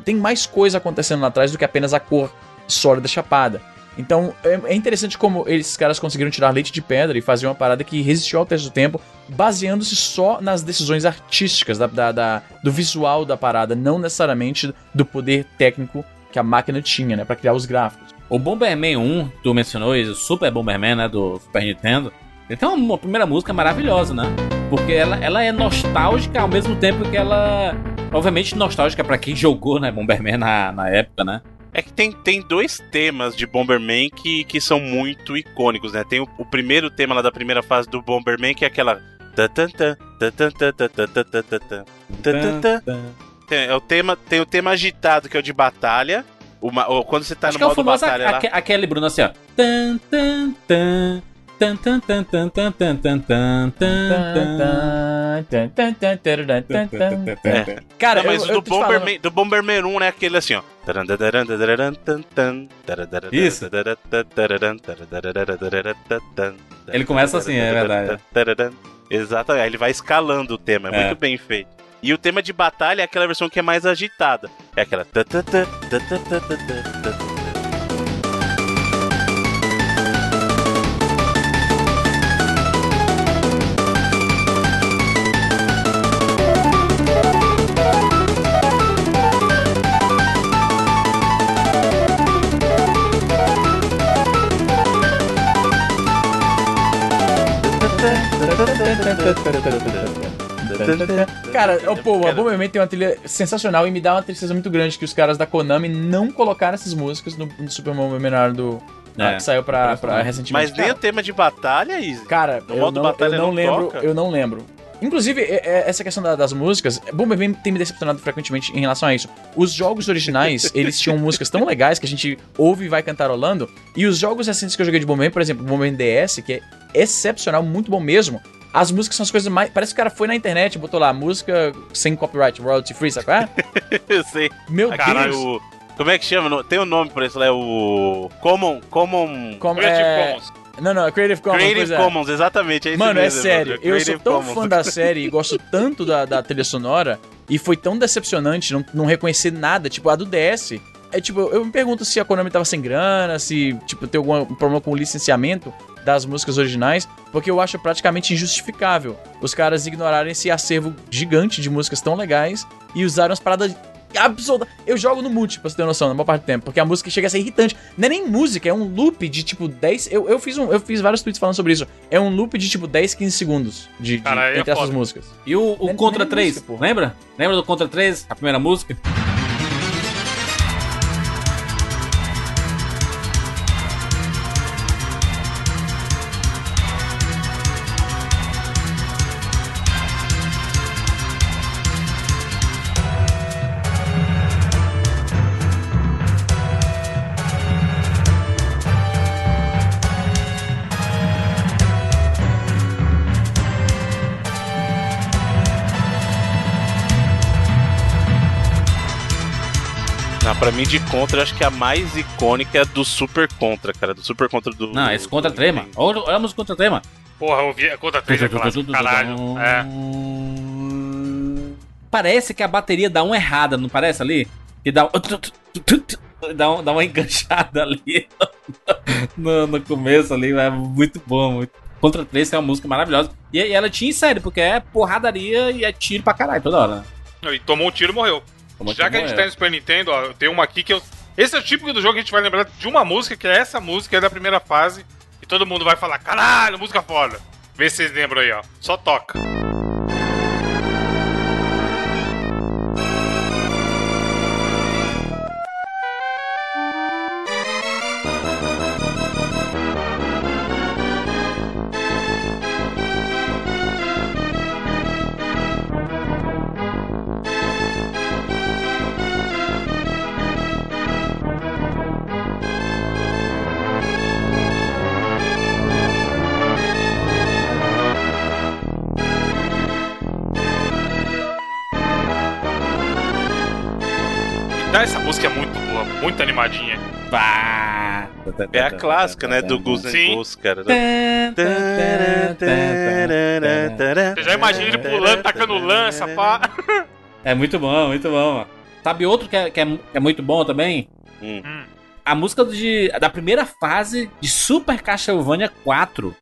tem mais coisa acontecendo lá atrás do que apenas a cor sólida chapada. Então é, é interessante como esses caras conseguiram tirar leite de pedra e fazer uma parada que resistiu ao teste do tempo, baseando-se só nas decisões artísticas da, da- da- do visual da parada, não necessariamente do poder técnico que a máquina tinha, né, para criar os gráficos. O Bomberman 1, tu mencionou isso, o Super Bomberman, né, do Super Nintendo. Ele tem uma, uma primeira música maravilhosa, né? porque ela, ela é nostálgica ao mesmo tempo que ela. Obviamente nostálgica para quem jogou, né, Bomberman na, na época, né? É que tem, tem dois temas de Bomberman que, que são muito icônicos, né? Tem o, o primeiro tema lá da primeira fase do Bomberman, que é aquela. Tem, é o tema, tem o tema agitado, que é o de batalha. Uma, ou quando você tá Acho no modo batalha a, lá. Aquele, Bruno, assim, ó. É. Cara, não, mas eu, o do, Bomberman, do Bomberman 1 é né, aquele assim, ó. Isso. Ele começa assim, é verdade. Exatamente, aí ele vai escalando o tema, é, é. muito bem feito. E o tema de batalha é aquela versão que é mais agitada. É aquela. Cara, oh, pô, a Bomberman tem uma trilha sensacional e me dá uma tristeza muito grande que os caras da Konami não colocaram essas músicas no, no Super Bomberman do É. que saiu pra, pra Mas recentemente. nem o tema de batalha, Izzy. cara, no eu modo não, batalha eu não não lembro, eu não lembro. Inclusive, é- é- essa questão da- das músicas, Bomberman tem me decepcionado frequentemente em relação a isso. Os jogos originais, eles tinham músicas tão legais que a gente ouve e vai cantarolando, e os jogos recentes que eu joguei de Bomberman, por exemplo, Bomberman DS, que é excepcional, muito bom mesmo, as músicas são as coisas mais... Parece que o cara foi na internet e botou lá, música sem copyright, royalty free, sabe qual é? Eu sei. Meu Caralho, Deus! o- como é que chama? Tem um nome pra isso lá, é o. Common. Common. Como, Creative é... Commons. Não, não, Creative Commons, Creative é. Commons, exatamente. É isso Mano, é mesmo, sério, Evandro, eu sou tão Commons. fã da série e gosto tanto da, da trilha sonora e foi tão decepcionante não, não reconhecer nada, tipo, a do DS. É tipo, eu me pergunto se a Konami tava sem grana, se, tipo, tem algum problema com o licenciamento das músicas originais, porque eu acho praticamente injustificável os caras ignorarem esse acervo gigante de músicas tão legais e usaram as paradas absurdas. Eu jogo no multi, pra você ter noção, na maior parte do tempo, porque a música chega a ser irritante. Não é nem música, é um loop de tipo 10. Eu, eu, fiz, um, eu fiz vários tweets falando sobre isso. É um loop de tipo 10, 15 segundos de, de- Cara, é entre essas foda. músicas. E o, o Nem- Contra nem 3, música, pô. lembra? Lembra do Contra 3, a primeira música? Mim, de Contra, eu acho que a mais icônica é do Super Contra, cara. Do Super Contra do. Não, esse Contra 3, mano. Olha, olha a música Contra 3, mano. Porra, eu vi a conta 3 é clássico. Caralho. É. Parece que a bateria dá uma errada, não parece ali? Que dá um... Dá, um- dá uma enganchada ali no, no começo ali, é muito bom, muito. Contra 3 é uma música maravilhosa. E, e ela tinha em série, porque é porradaria e é tiro pra caralho toda hora. né? E tomou um tiro e morreu. Já que a gente é. tá no Super Nintendo, ó, tenho uma aqui que eu. Esse é o típico do jogo que a gente vai lembrar de uma música, que é essa música, é da primeira fase. E todo mundo vai falar, caralho, música foda. Vê se vocês lembram aí, ó. Só toca. Dá essa música é muito boa, muito animadinha. Pá. É a clássica, né? Do Goose Sim. and Ghost, cara. Você já imagina ele pulando, tacando lança, pá. É muito bom, muito bom. Sabe outro que é, que é, que é muito bom também? Hum. Hum. A música de, da primeira fase de Super Castlevania 4.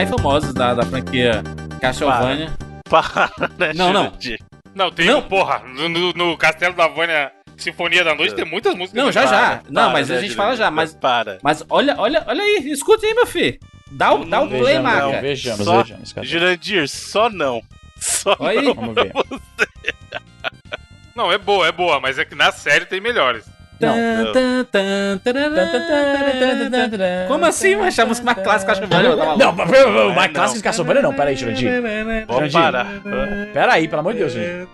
Mais famosas da, da franquia Castlevania. Para, né, Não, não. Não, tem, Não. porra, no, no- Castelo da Vânia Sinfonia da Noite tem muitas músicas. Não, já legais. já. Não, Para, mas né, a gente fala já. Mas, Para. mas olha, olha, olha aí, escuta aí, meu filho. Dá o, dá o Não, play, não, Maca. não, Vejamos, Só- vejamos. cara. Jurandir, só não. Só Olha aí. não. Vamos ver. Não, é boa, é boa, mas é que na série tem melhores. Não. Como assim, mas a música mais clássica? Tá maluco? Não, mas, mais não. clássico de Castlevania não. Pera aí, Jurandir. Vamos Jurandir. parar. Pera aí, pelo amor de Deus, Jurandir.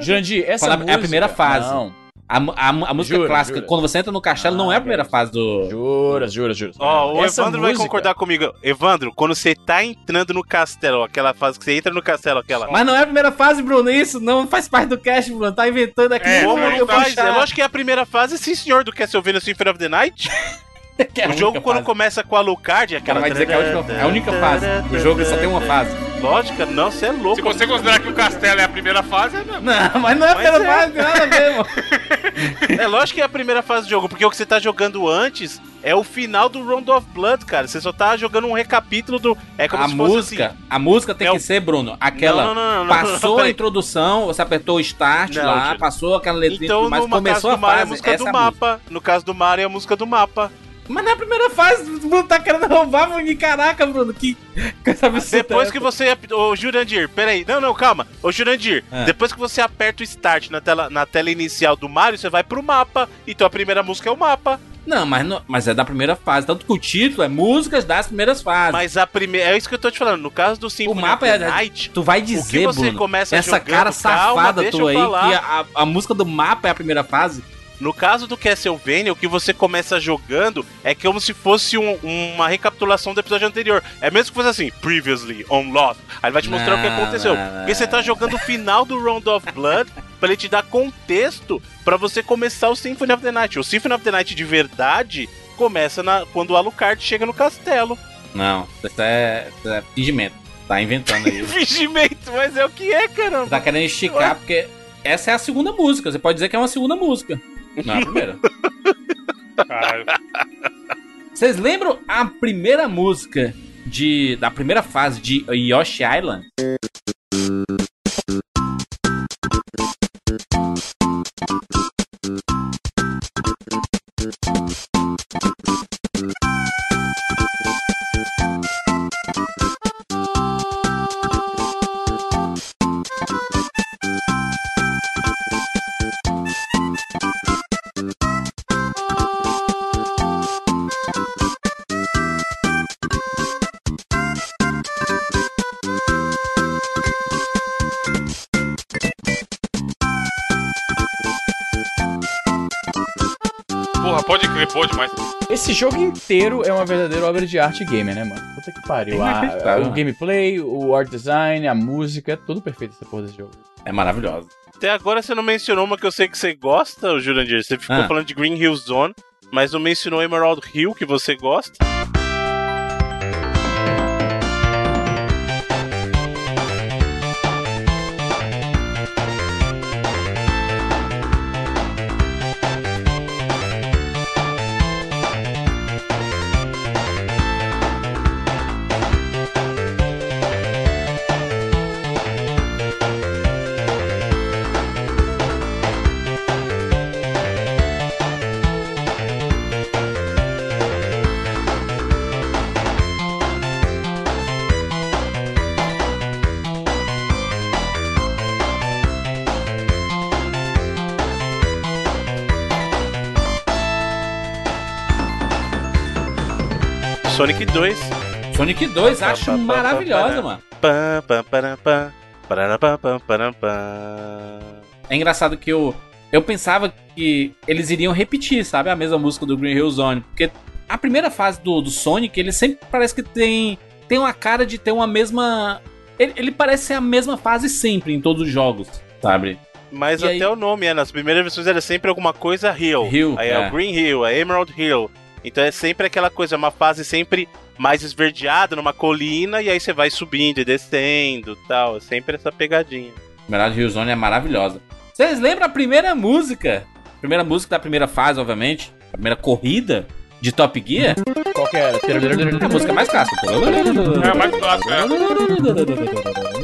Jurandir, essa Fala- é a música... primeira fase. Não. A, a, a música Jura, clássica, jura. quando você entra no castelo, não é a Ah, primeira cara. fase do. Juras, juras, juras. Ó, o Essa Evandro vai música- concordar comigo. Evandro, quando você tá entrando no castelo, aquela fase que você entra no castelo, aquela. Mas não é a primeira fase, Bruno. Isso não faz parte do cast, Bruno. Tá inventando aqui. É, Como não faz? É lógico que é a primeira fase, sim, senhor, do Castlevania Symphony of the Night. que é o jogo, quando fase. começa com a Alucard, é aquela. vai dizer que é a única, é a única fase. O jogo só tem uma fase. Lógica, não, você é louco. Se você considerar que o castelo é a primeira fase, é mesmo. Não, mas não é a primeira é. fase, nada mano. É lógico que é a primeira fase do jogo, porque o que você tá jogando antes é o final do Round of Blood, cara. Você só tá jogando um recapítulo do. É como A se fosse música, assim. a música tem É que o- ser, Bruno, aquela. Não, não, não, não, passou não, a introdução, você apertou o start Não, lá, passou aquela letrinha, Então, mas no começou caso a do Mario é a fase. música essa do é a música. mapa. No caso do Mario é a música do mapa. Mas não é a primeira fase, o Bruno tá querendo roubar, Bruno. Caraca, Bruno, que. Depois é que você. Ô, Jurandir, peraí. Não, não, calma. Ô, Jurandir, Ah. depois que você aperta o start na tela, na tela inicial do Mario, você vai pro mapa. Então a primeira música é o mapa. Não, mas, não- mas é da primeira fase. Tanto que o título é músicas das primeiras fases. Mas a primeira. É isso que eu tô te falando. No caso do Symphony mapa of é- Night. Tu vai O dizer, que você Bruno, começa essa jogando, cara calma, safada deixa tua aí, que a, a música do mapa é a primeira fase. No caso do Castlevania, o que você começa jogando é como se fosse um- uma recapitulação do episódio anterior. É mesmo que fosse assim, previously on Lost. Aí ele vai te mostrar o que Não, aconteceu. não, não. Porque você tá jogando o final do Round of Blood pra ele te dar contexto pra você começar o Symphony of the Night. O Symphony of the Night de verdade começa na- quando o Alucard chega no castelo. Não, isso é, isso é fingimento. Tá inventando aí. Fingimento, mas é o que é, caramba. tá querendo esticar, porque essa é a segunda música. Você pode dizer que é uma segunda música. Não é a primeira. Caralho. Vocês lembram a primeira música de, da primeira fase de Yoshi Island? Mas. Esse jogo inteiro é uma verdadeira obra de arte gamer, né, mano? Puta que pariu. A- Inacreditável. o gameplay, o art design, a música, é tudo perfeito essa porra desse jogo. É maravilhosa. Até agora você não mencionou uma que eu sei que você gosta, o Jurandir. Você ficou Ah. falando de Green Hill Zone, mas não mencionou Emerald Hill, que você gosta. Sonic 2. Sonic 2, Pá, acho pá, maravilhosa, mano. É engraçado que eu, eu pensava que eles iriam repetir, sabe, a mesma música do Green Hill Zone. Porque a primeira fase do, do Sonic, ele sempre parece que tem, tem uma cara de ter uma mesma. Ele, ele parece ser a mesma fase sempre em todos os jogos, sabe? Mas E até aí- o nome, é, nas primeiras versões era sempre alguma coisa Hill. Hill, Aí é. é. o Green Hill, é Emerald Hill. Então é sempre aquela coisa, uma fase sempre mais esverdeada, numa colina, e aí você vai subindo e descendo tal. É sempre essa pegadinha. Emerald Hill Zone é maravilhosa. Vocês lembram a primeira música? Primeira música da primeira fase, obviamente. A primeira corrida de Top Gear. Qual que era? É a música mais clássica. É a mais clássica, é.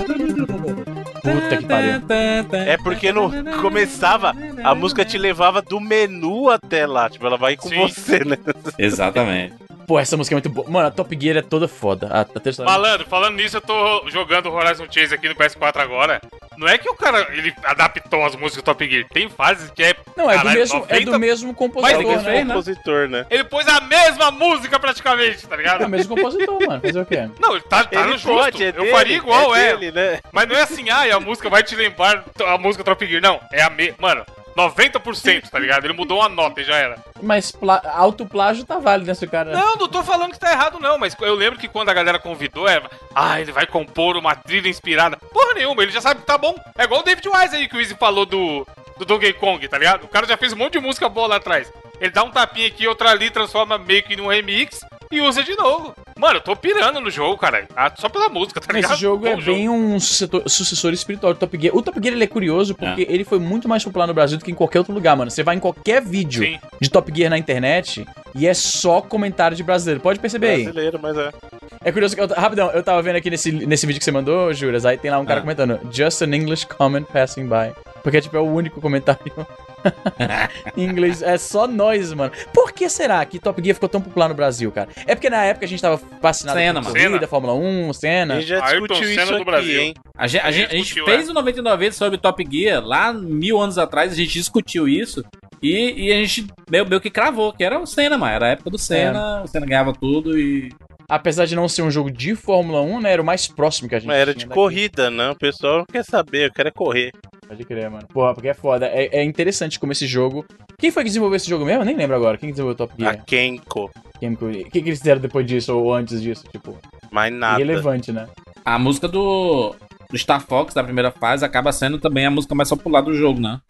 Puta que pariu. É porque no começava, a música te levava do menu até lá. Tipo, ela vai com Sim. você, né? Exatamente. Pô, essa música é muito boa. Mano, a Top Gear é toda foda. A, a Malandro, falando nisso, eu tô jogando Horizon Chase aqui no PS4 agora. Não é que o cara ele adaptou as músicas do Top Gear. Tem fases que é. Não, é do, mesmo, é 90 do mesmo É compositor, o mesmo né? compositor, né? Ele pôs a mesma música praticamente, tá É ligado? o mesmo compositor, mano. Fazer o quê? Não, ele tá, tá no Ele justo. pode, é eu dele, faria igual, é. dele, né? Mas não é assim, ah, a música vai te lembrar a música Top Gear. Não, é a mesma. Mano, 90%, tá ligado? Ele mudou uma nota e já era. Mas pla... autoplágio tá válido nesse cara. Não, não tô falando que tá errado, não, mas eu lembro que quando a galera convidou, é. Ah, ele vai compor uma trilha inspirada. Porra nenhuma, ele já sabe que tá bom. É igual o David Wise aí que o Izzy falou do, do Donkey Kong, tá ligado? O cara já fez um monte de música boa lá atrás. Ele dá um tapinha aqui, outra ali, transforma meio que num remix e usa de novo. Mano, eu tô pirando no jogo, cara. Ah, Só pela música, tá ligado? Esse jogo é Bom bem um sucessor, sucessor espiritual do Top Gear. O Top Gear ele é curioso porque ele foi muito mais popular no Brasil do que em qualquer outro lugar, mano. Você vai em qualquer vídeo Sim. de Top Gear na internet e é só comentário de brasileiro. Pode perceber aí. Brasileiro, mas é. É curioso que eu, rapidão, eu tava vendo aqui nesse, nesse vídeo que você mandou, Juras, aí tem lá um cara Ah. comentando Just an English comment passing by. Porque, tipo, é o único comentário em inglês. É só nós, mano. Por que será que Top Gear ficou tão popular no Brasil, cara? É porque na época a gente tava fascinado Cena, com mano. corrida. Fórmula 1, Senna. A gente já Ayrton discutiu Senna isso aqui, Brasil. hein? A gente, a gente- a gente discutiu, fez é. o 99 vezes sobre Top Gear, lá mil anos atrás, a gente discutiu isso. E, e a gente meio, meio que cravou, que era o Senna, mano. Era a época do Senna, o Senna ganhava tudo e. Apesar de não ser um jogo de Fórmula 1, né? Era o mais próximo que a gente Mas era tinha de daqui. corrida, né? O pessoal não quer saber, eu quero é correr. Pode crer, mano. Porra, porque é foda. É, é interessante como esse jogo. Quem foi que desenvolveu esse jogo mesmo? Eu nem lembro agora. Quem que desenvolveu o Top A Gear? Kenko. Quem que... O que, que eles fizeram depois disso ou antes disso? Tipo, Mais nada. irrelevante, né? A música do, do Star Fox da primeira fase acaba sendo também a música mais popular do jogo, né?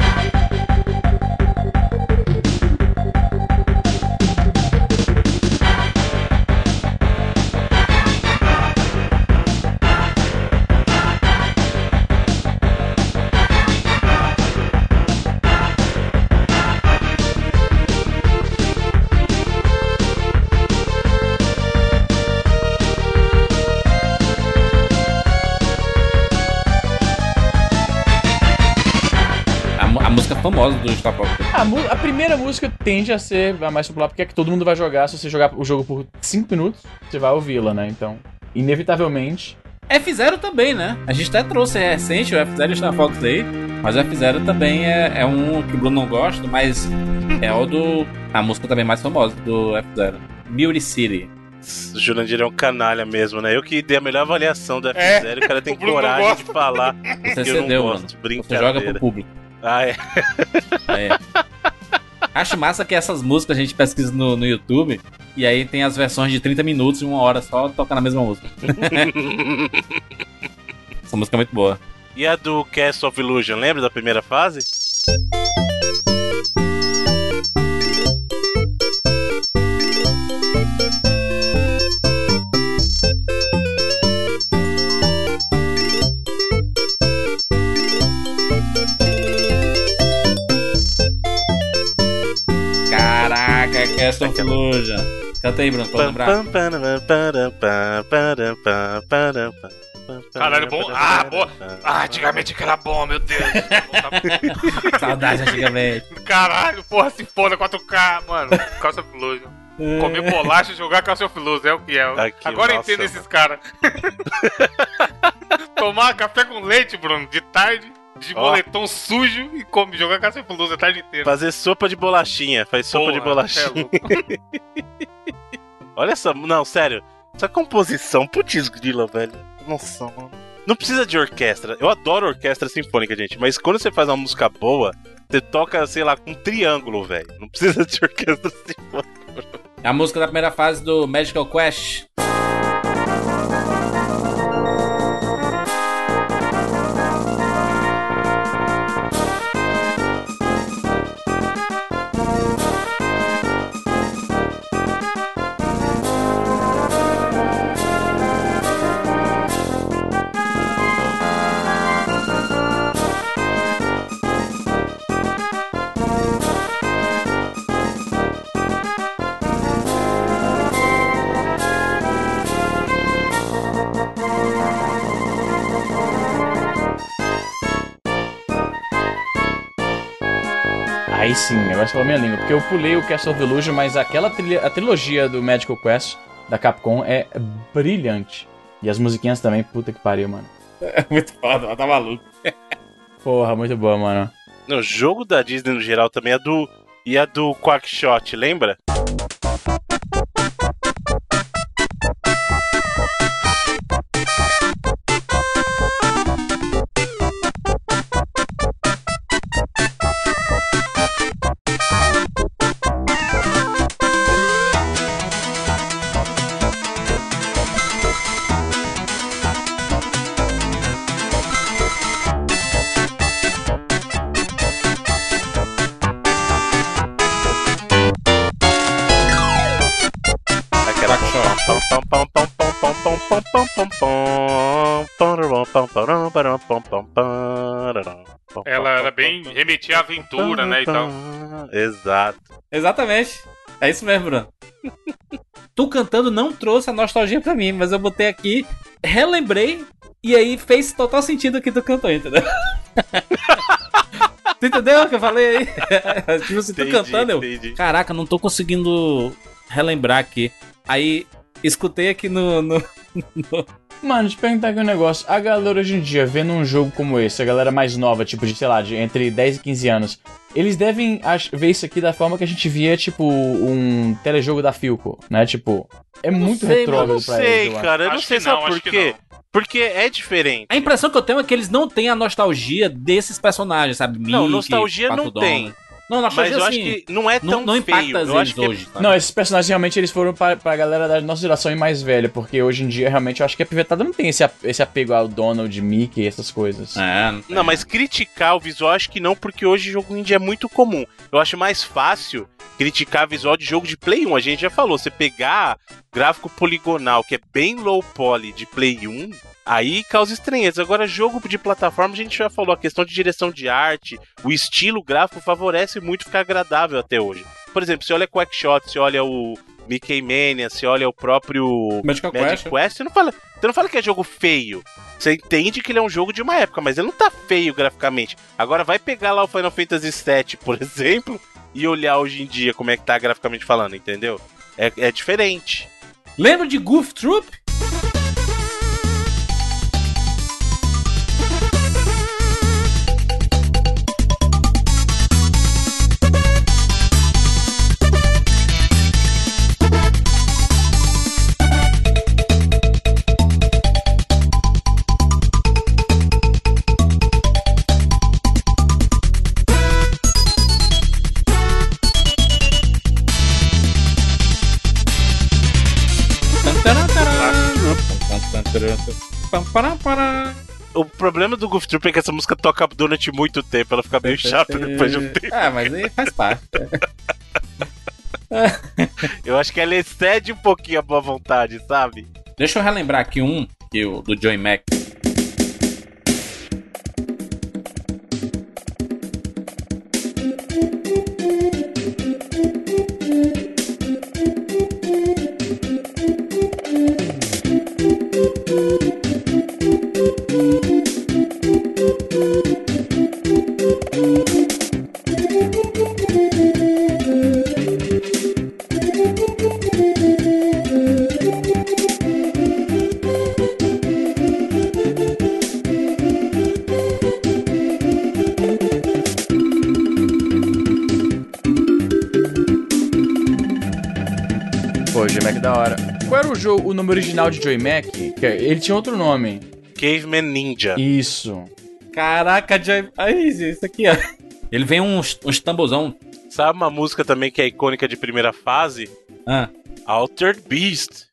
Do Star Fox. A, mu- a primeira música tende a ser a mais popular porque é que todo mundo vai jogar. Se você jogar o jogo por 5 minutos, você vai ouvi-la, né? Então, inevitavelmente. F0 também, né? A gente até trouxe recente o F0 e o Star Fox aí. Mas o F0 também é, é um que o Bruno não gosta, mas é o do. A música também mais famosa do F0. Beauty City. O Jurandir é um canalha mesmo, né? Eu que dei a melhor avaliação do É, F0, o cara tem o coragem de falar Você que eu não cedeu, gosto. mano. Você joga pro público. Ah, é. É. Acho massa que essas músicas a gente pesquisa no, no YouTube e aí tem as versões de 30 minutos e uma hora só tocando a mesma música. Essa música é muito boa. E a do Castle of Illusion, lembra da primeira fase? Castle of Illusion. Canta aí, Bruno, pra lembrar. Caralho, bom. Ah, boa. Ah, antigamente que era bom, meu Deus. Saudade antigamente. Caralho, porra, se foda 4K, mano. Calça of Illusion. Comer bolacha e jogar Calça of Illusion, é o que é. Aqui, Agora nossa, entendo mano. esses caras. Tomar café com leite, Bruno, de tarde, de moletom sujo e come, jogar Calça of Illusion a tarde inteira. Fazer sopa de bolachinha. Faz sopa de Porra, bolachinha. é. Olha essa. Não, sério. Essa composição, putz, grila, velho. Nossa, mano. Não precisa de orquestra. Eu adoro orquestra sinfônica, gente. Mas quando você faz uma música boa, você toca, sei lá, com um triângulo, velho. Não precisa de orquestra sinfônica. É a música da primeira fase do Magical Quest. Você falou minha língua. Porque eu pulei o Castle of Illusion, mas aquela trilha, a trilogia do Magical Quest da Capcom é brilhante. E as musiquinhas também, puta que pariu, mano. Muito foda, ela tá maluco. Porra, muito boa, mano. No jogo da Disney no geral também é do. E a do Quackshot, lembra? Remetia à aventura, né? E tal. Exato. Exatamente. É isso mesmo, Bruno. tu cantando não trouxe a nostalgia pra mim, mas eu botei aqui, relembrei, e aí fez total sentido o que tu cantou, entendeu? tu entendeu o que eu falei aí? tipo assim, tu Entendi, cantando, eu. entendi. Caraca, não tô conseguindo relembrar aqui. Aí, escutei aqui no. no- Mano, te perguntar aqui um negócio. A galera hoje em dia, vendo um jogo como esse, a galera mais nova, tipo de, sei lá, de entre 10 e 15 anos, eles devem ver isso aqui da forma que a gente via, tipo, um telejogo da Filco, né? Tipo, é muito sei, Eu retrógrado não pra sei, eles, eu cara. Eu não Acho sei, que sabe não, por acho que quê? não. Porque é diferente. A impressão que eu tenho é que eles não têm a nostalgia desses personagens, sabe? Não, Mickey, nostalgia Pato não Donald. tem. Não, Mas nostalgia eu acho assim, que não é tão não, não impacta feio. Eu acho que hoje. sabe? Não, esses personagens realmente eles foram pra, pra galera da nossa geração e mais velha, porque hoje em dia realmente eu acho que a pivetada não tem esse, esse apego ao Donald, Mickey, essas coisas. É, não. Não, mas criticar o visual acho que não, porque hoje jogo indie é muito comum. Eu acho mais fácil criticar visual de jogo de Play 1. A gente já falou, você pegar gráfico poligonal, que é bem low poly de Play 1, aí causa estranheza. Agora, jogo de plataforma, a gente já falou, a questão de direção de arte, o estilo gráfico favorece muito ficar agradável até hoje. Por exemplo, você olha Quackshot, você olha o Mickey Mania, você olha o próprio Magical Magic Quest. Quest, você não fala, você não fala que é jogo feio. Você entende que ele é um jogo de uma época, mas ele não tá feio graficamente. Agora vai pegar lá o Final Fantasy VII, por exemplo, e olhar hoje em dia como é que tá graficamente falando, entendeu? É, é diferente. Lembra de Goof Troop? O problema do Goof Troop é que essa música toca durante muito tempo, ela fica meio chata depois de um tempo. Ah, mas aí faz parte. eu acho que ela excede um pouquinho a boa vontade, sabe? Deixa eu relembrar aqui um que é eu, do Joy Max. O nome original de Joy Mac? Que Ele tinha outro nome. Caveman Ninja. Isso. Caraca, Joey. Aí, isso aqui, ó. Ele vem uns, uns tambozão. Sabe uma música também que é icônica de primeira fase? Ah. Altered Beast.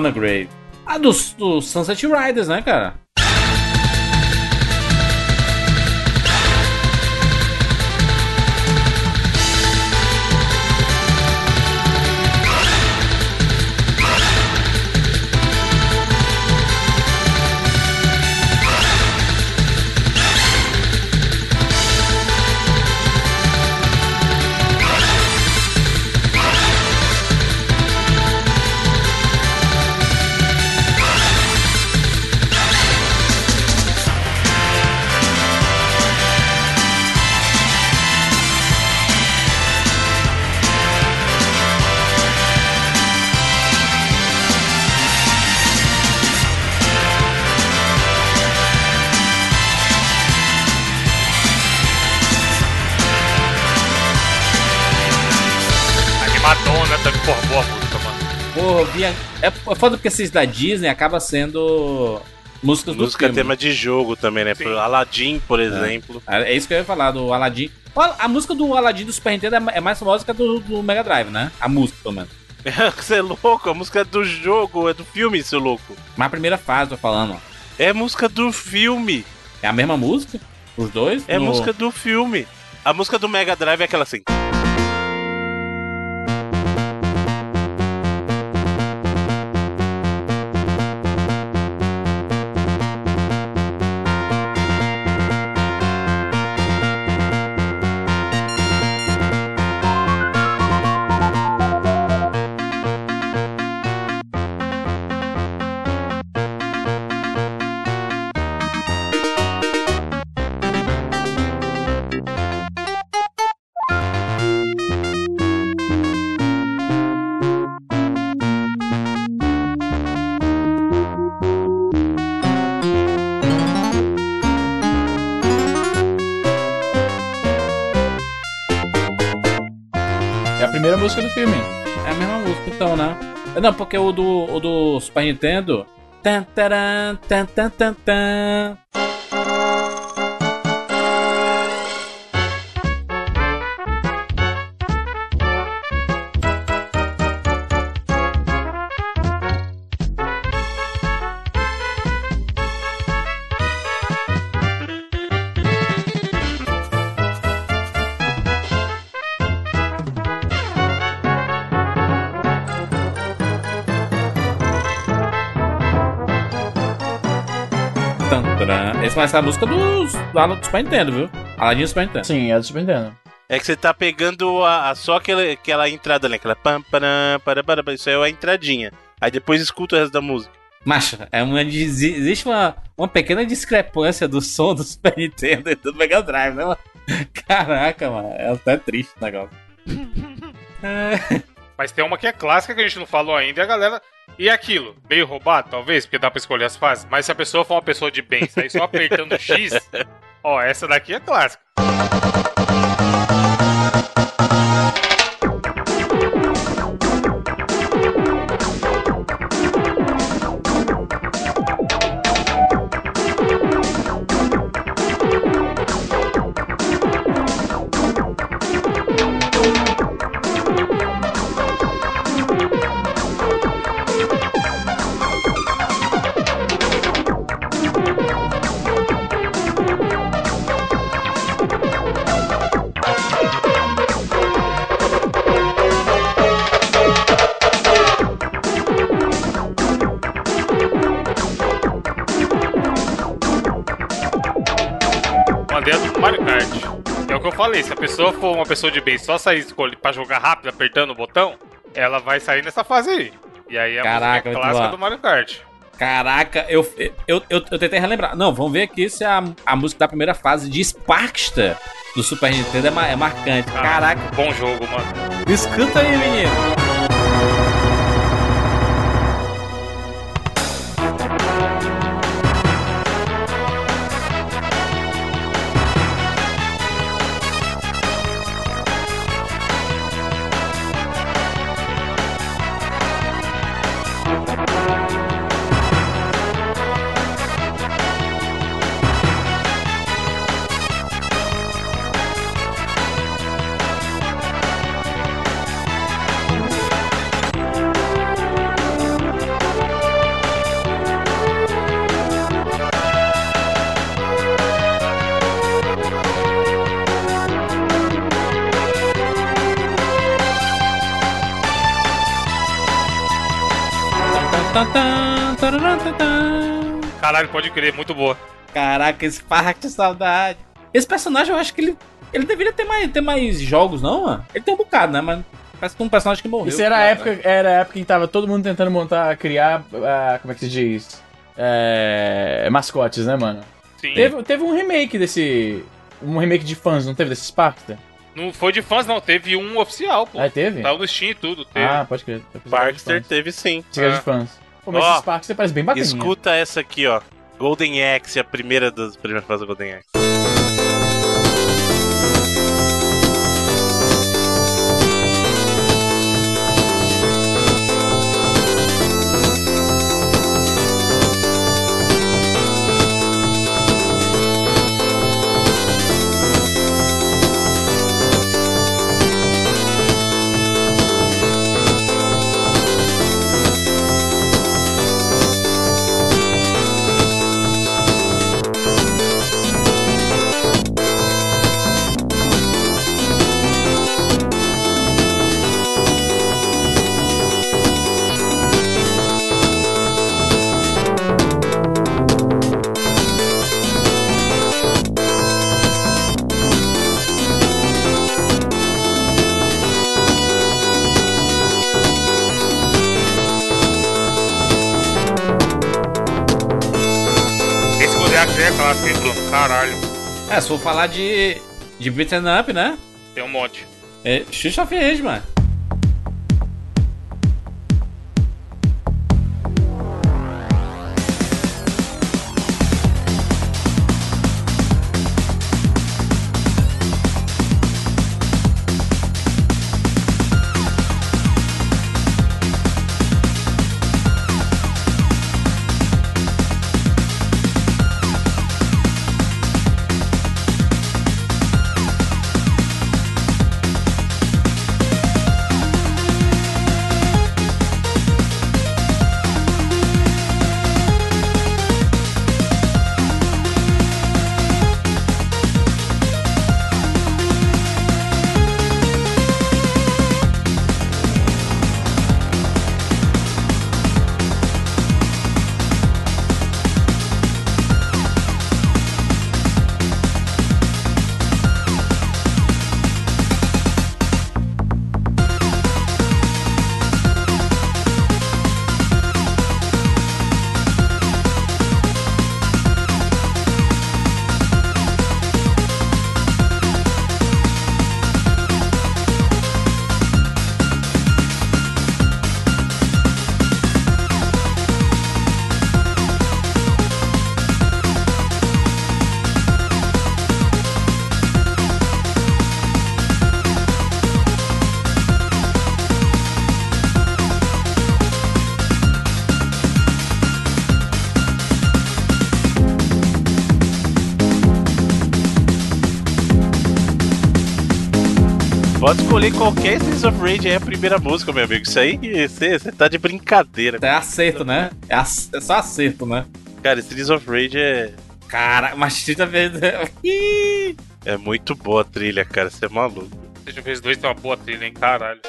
Grave. Phonograve. Ah, dos do Sunset Riders, né, cara? Vinha. É é foda porque esses da Disney acaba sendo músicas do Música filme. tema de jogo também, né? Sim. Aladdin, por exemplo. É isso que eu ia falar, do Aladdin. A música do Aladdin do Super Nintendo é ma- é mais famosa que a do, do Mega Drive, né? A música, pelo menos. Você é louco? A música é do jogo, é do filme, seu louco. Mas a primeira fase, tô falando. É música do filme. É a mesma música? Os dois? É No- música do filme. A música do Mega Drive é aquela assim. Não, porque o do, o do Super Nintendo. Tan, taran, tan, tan, tan, tan. Essa música dos, lá no Super Nintendo, viu? Aladdin do Super Nintendo. Sim, é do Super Nintendo. É que você tá pegando a, a- só aquela, aquela entrada ali, aquela pam, param, para, para, para, isso aí é a entradinha. Aí depois escuta o resto da música. Macho, é uma, existe uma, uma pequena discrepância do som do Super Nintendo e do Mega Drive, né, mano? Caraca, mano. É até triste o negócio. É, Mas tem uma que é clássica que a gente não falou ainda e a galera. E aquilo? Meio roubado, talvez, porque dá pra escolher as fases. Mas se a pessoa for uma pessoa de bem, sair só apertando X, ó, essa daqui é clássica. Que eu falei, se a pessoa for uma pessoa de bem só sair escolher pra jogar rápido apertando o botão, ela vai sair nessa fase aí. E aí é a Caraca, clássica do Mario Kart. Caraca, eu, eu, eu, eu tentei relembrar. Não, vamos ver aqui se a, a música da primeira fase de Sparkster do Super Nintendo é, é marcante. Ah, Caraca, Bom jogo, mano. escuta aí, menino. Caralho, pode crer, muito boa. Caraca, Spark, que saudade. Esse personagem eu acho que ele, ele deveria ter mais, ter mais jogos, não, mano? Ele tem um bocado, né? Mas parece que um personagem que morreu. Isso era a época, era a época em que tava todo mundo tentando montar, criar, ah, como é que se diz? É, mascotes, né, mano? Sim. Teve, teve um remake desse. Um remake de fãs, não teve desse Sparkster? Não foi de fãs, não. Teve um oficial, pô. Ah, teve? Tava no Steam e tudo. Teve. Ah, pode crer. Parkster teve sim. Era Ah. de fãs. Pô, mas Ó, esse Sparkster parece bem bacaninha. Escuta essa aqui, ó. Golden Axe, a primeira das primeiras fases do Golden Axe. É clássico, hein, Bruno? Caralho. É, se for falar de, de beat'em up, né? Tem um monte. É Xuxa fez, mano. Escolher qualquer Streets of Rage aí, a primeira música, meu amigo. Isso aí, você tá de brincadeira. É acerto, né? É, ac- é só acerto, né? Cara, Streets of Rage é, Cara, mas of Rage... Ih, é muito boa a trilha, cara. Você é maluco. Eu ver, os dois tem uma boa trilha, hein? Caralho.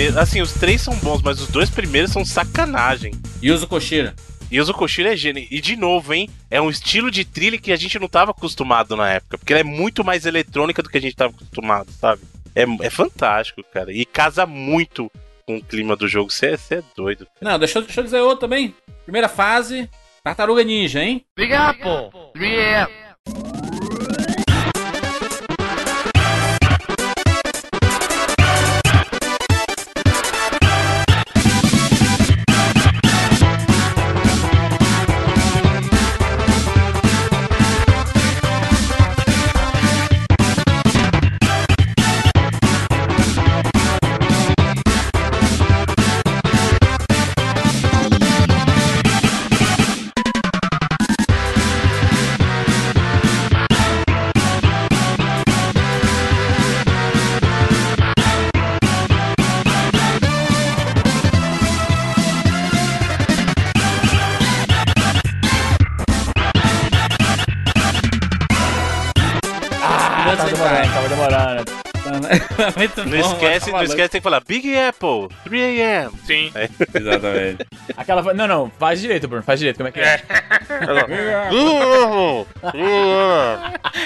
Primeiros, assim, os três são bons, mas os dois primeiros são sacanagem. Yuzo Koshiro. E o Koshiro é gênio. E de novo, hein? É um estilo de trilha que a gente não tava acostumado na época. Porque ela é muito mais eletrônica do que a gente tava acostumado, sabe? É, é fantástico, cara. E casa muito com o clima do jogo. Você é doido. Não, deixa, eu- deixa eu dizer outro também. Primeira fase, Tartaruga Ninja, hein? Big Apple, 3 a.m. Muito Não bom, esquece, tá não esquece, tem que falar Big Apple, 3 a.m. Sim. Exatamente. Aquela. Não, não, faz direito, Bruno, faz direito. Como é que é?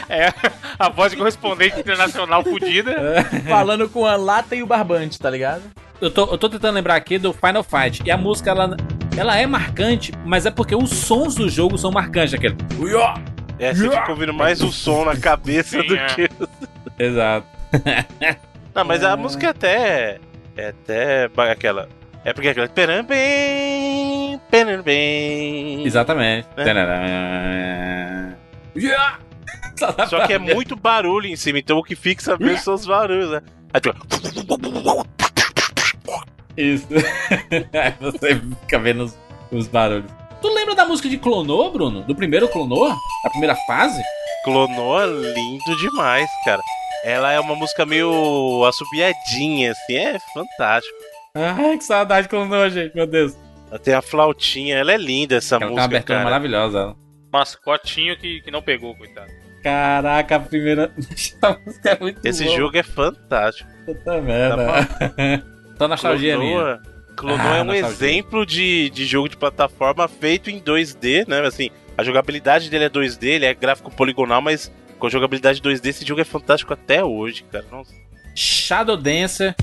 É a voz de correspondente internacional fudida. Falando com a lata e o barbante, tá ligado? Eu tô, eu tô tentando lembrar aqui do Final Fight. E a música, ela, ela é marcante, mas é porque os sons do jogo são marcantes. Aquele. É, você fica ouvindo mais o som na cabeça Sim, do é. que. Exato. Não, mas a música é até. É até. aquela. É porque é aquela. Exatamente. É. Dá Só que é muito barulho em cima, então o que fixa mesmo são os barulhos, né? Aí, tipo, Isso. Aí você fica vendo os, os barulhos. Tu lembra da música de Clonô, Bruno? Do primeiro Clonô? A primeira fase? Clonô é lindo demais, cara. Ela é uma música meio assobiadinha, assim, é fantástico. Ai, que saudade de Clonô, gente. Meu Deus. Ela tem a flautinha, ela é linda essa Ela uma música, abertura cara. maravilhosa. ela. Mascotinho que, que não pegou, coitado. Caraca, a primeira. Essa música é muito Esse boa. jogo é fantástico. Puta merda. Tô nostalgia minha. Clonô, Clonô Ah, é um nostalgia. exemplo de, de jogo de plataforma feito em 2D, né? Assim, a jogabilidade dele é 2D, ele é gráfico poligonal, mas com jogabilidade 2D esse jogo é fantástico até hoje, cara. Nossa. Shadow Dancer.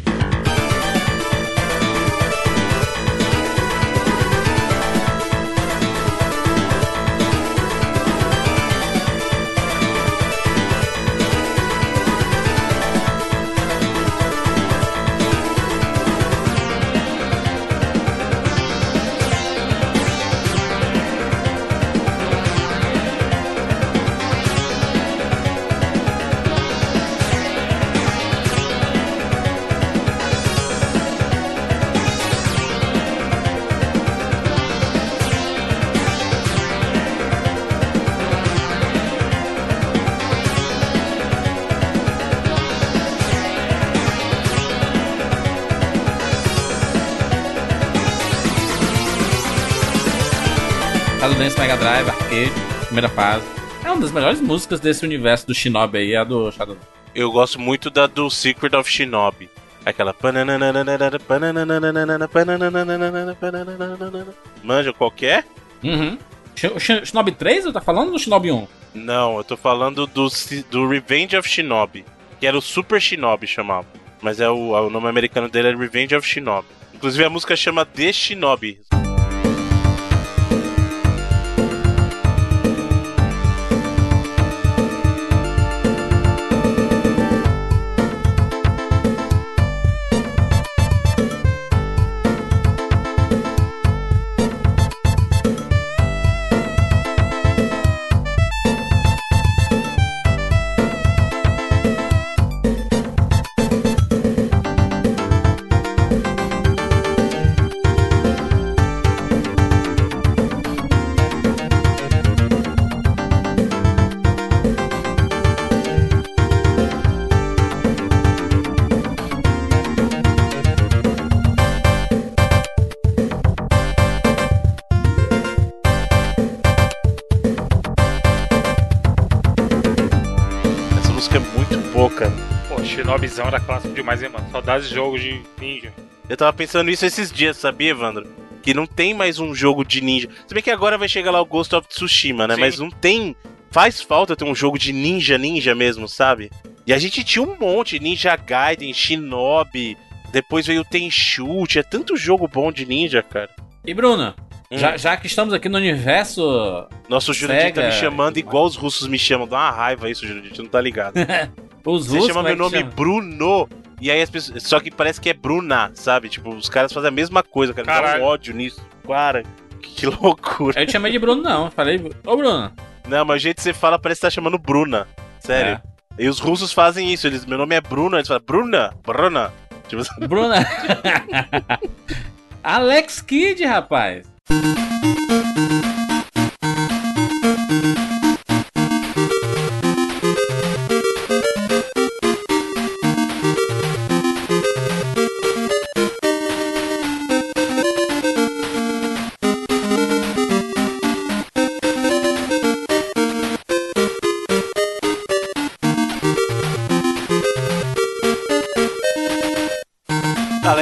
Primeira fase. É uma das melhores músicas desse universo do Shinobi aí, é a do Shadow. Eu gosto muito da do Secret of Shinobi. Aquela. Manja qualquer? Uhum. Sh- Sh- Shinobi 3 ou tá falando do Shinobi 1? Não, eu tô falando do, do Revenge of Shinobi. Que era o Super Shinobi chamava. Mas é o, o nome americano dele é Revenge of Shinobi. Inclusive a música chama The Shinobi. Shinobizão era clássico demais, hein, mano? Saudades de jogos de ninja. Eu tava pensando nisso esses dias, sabia, Evandro? Que não tem mais um jogo de ninja. Se bem que agora vai chegar lá o Ghost of Tsushima, né? Sim. Mas não tem. Faz falta ter um jogo de ninja, ninja mesmo, sabe? E a gente tinha um monte: Ninja Gaiden, Shinobi. Depois veio o Tenchu. Tinha tanto jogo bom de ninja, cara. E Bruna, Hum. já, já que estamos aqui no universo. Nossa, o Jurandir tá me chamando igual os russos me chamam. Dá uma raiva isso, Jurandir. Tu não tá ligado. Os Você russos, chama é meu nome chama? Bruno. E aí as pessoas. Só que parece que é Bruna, sabe? Tipo, os caras fazem a mesma coisa, cara. Me dá um Caralho. ódio nisso. Cara, que loucura. Eu te chamei de Bruno, não. Eu Falei, ô Bruno. Não, mas o jeito que você fala parece que tá chamando Bruna. Sério. É. E os russos fazem isso. Eles, meu nome é Bruno, eles falam Bruna, Bruna. Tipo, Bruna. Alex Kidd, rapaz.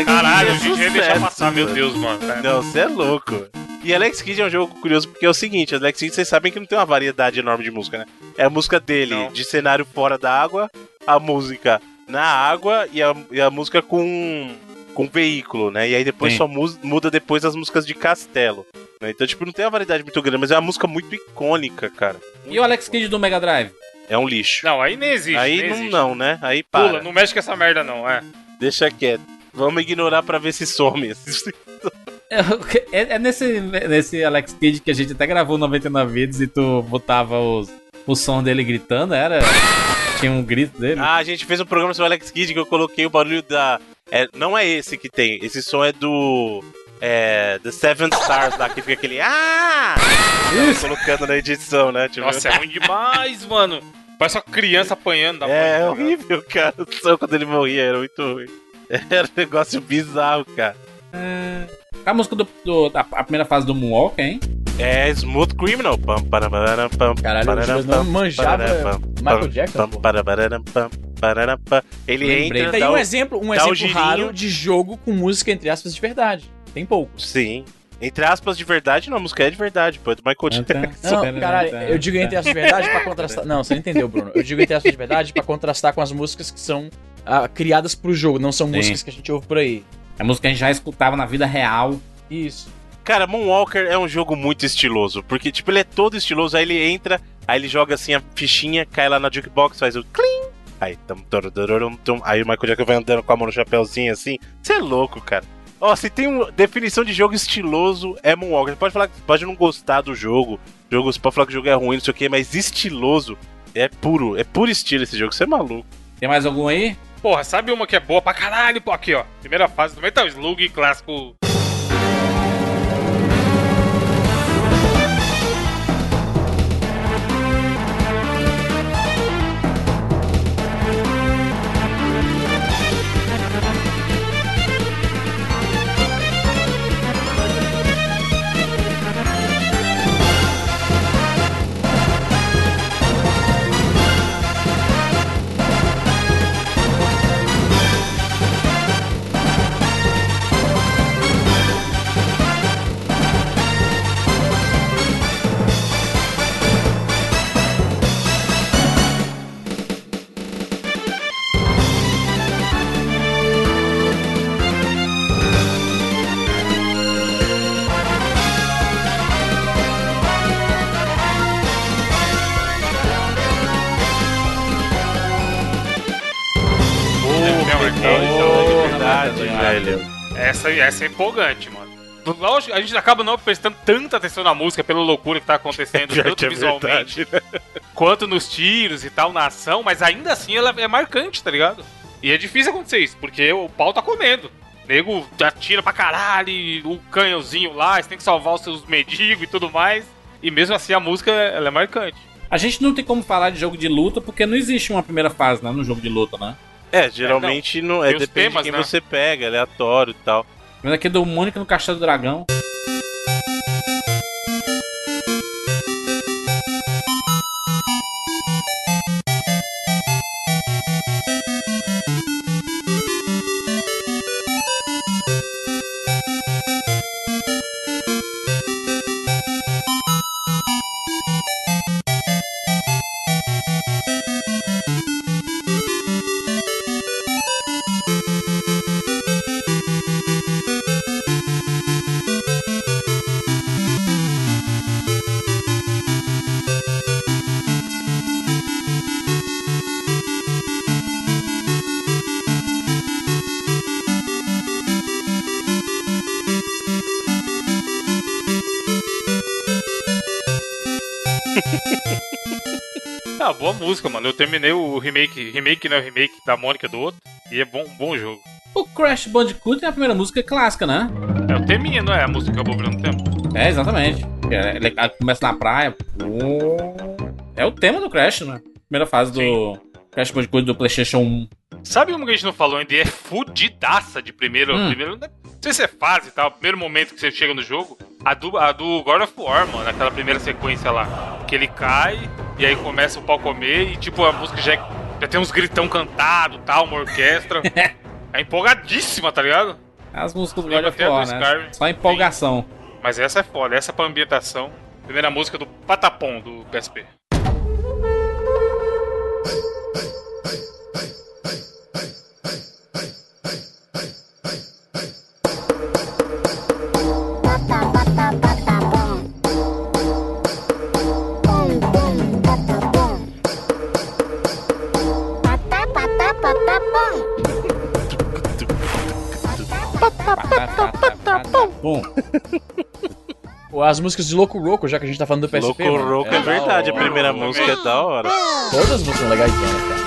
Alex Caralho, Kidd é deixar sucesso, passar, meu. Deus, mano. Não, você é louco. E Alex Kidd é um jogo curioso porque é o seguinte, Alex Kidd vocês sabem que não tem uma variedade enorme de música, né? É a música dele Não. de cenário fora da água, a música na água e a, e a música com com veículo, né? E aí depois Sim. só mu- muda depois as músicas de castelo. né? Então, tipo, não tem uma variedade muito grande, mas é uma música muito icônica, cara. E o Alex Kidd do Mega Drive? É um lixo. Não, aí nem existe. aí nem não, existe. não, né? Aí para. Pula, não mexe com essa merda, não, é. Deixa quieto. Vamos ignorar pra ver se some. É, é nesse, nesse Alex Kidd que a gente até gravou 99 vídeos e tu botava os, o som dele gritando, era? Tinha um grito dele. ah, a gente fez um programa sobre o Alex Kidd que eu coloquei o barulho da. É, não é esse que tem. Esse som é do. É. The Seven Stars lá, que fica aquele. Ah! Colocando na edição, né? Tipo, Nossa, é ruim demais, mano. Parece uma criança apanhando da é, mãe, horrível, cara. O som quando ele morria era muito ruim. Era um negócio bizarro, cara. A música do, do- da a primeira fase do Moonwalker, hein? É Smooth Criminal. Pam, pararam, pam, Caralho, pararam, pam, manjava pararam, pam, Michael Jackson, pam, pararam, pam, pararam, pam. Ele Lembrei. entra. Tem um exemplo, um exemplo raro de jogo com música, entre aspas, de verdade. Tem poucos. Sim. Entre aspas, de verdade, não, a música é de verdade, pô, é do Michael Jackson. Não, caralho, eu digo entre aspas de verdade pra contrastar. Não, você não entendeu, Bruno. Eu digo entre aspas de verdade pra contrastar com as músicas que são ah, criadas pro jogo, não são Sim. músicas que a gente ouve por aí. É música que a gente já escutava na vida real. Isso. Cara, Moonwalker é um jogo muito estiloso, porque, tipo, ele é todo estiloso, aí ele entra, aí ele joga assim a fichinha, cai lá na jukebox, faz o clim, aí tum, tum, tum, tum, aí o Michael Jackson vai andando com a mão no chapéuzinho assim. Você é louco, cara. Ó, se tem uma definição de jogo estiloso, é Moonwalker. Você pode falar que pode não gostar do jogo, jogo, você pode falar que o jogo é ruim, não sei o que, mas estiloso é puro, é puro estilo esse jogo, você é maluco. Tem mais algum aí? Porra, sabe uma que é boa pra caralho? Aqui, ó. Primeira fase do Metal Slug clássico. Metal, é verdade, Porra, velho. Essa, essa é empolgante, mano. Lógico, a gente acaba não prestando tanta atenção na música pela loucura que tá acontecendo, tanto É visualmente verdade, né? quanto nos tiros e tal, na ação, mas ainda assim ela é marcante, tá ligado? E é difícil acontecer isso, porque o pau tá comendo. O nego atira pra caralho, o canhãozinho lá, você tem que salvar os seus mendigos e tudo mais. E mesmo assim a música ela é marcante. A gente não tem como falar de jogo de luta porque não existe uma primeira fase, né? No jogo de luta, né? É, geralmente não, é, Tem os depende temas, de quem né? você pega, aleatório e tal. Mas aqui é do Mônica no Castelo do Dragão. Mano. Eu terminei o remake, remake, né? O remake da Mônica do outro. E é bom, bom jogo. O Crash Bandicoot é a primeira música clássica, né? É o teminha, não é a música que acabou virando tempo? É, exatamente. É, Ele começa na praia. É o tema do Crash, né? Primeira fase do Crash Bandicoot do PlayStation 1. Sabe uma que a gente não falou ainda? É fudidaça de primeiro. Hum. primeiro não sei se é fase e tal, primeiro momento que você chega no jogo. A do, a do God of War, mano, aquela primeira sequência lá. Que ele cai e aí começa o pau comer e tipo a música já, é- já tem uns gritão cantado tal, uma orquestra. é empolgadíssima, tá ligado? As músicas do God of War, do né? Só empolgação. Mas essa é foda, essa é pra ambientação. Primeira música do Patapom do PSP. Bom, As músicas de Loco Roco, já que a gente tá falando do PSP. Louco mano, Roco é, da verdade, a primeira música é da hora. Todas as músicas são legais, cara.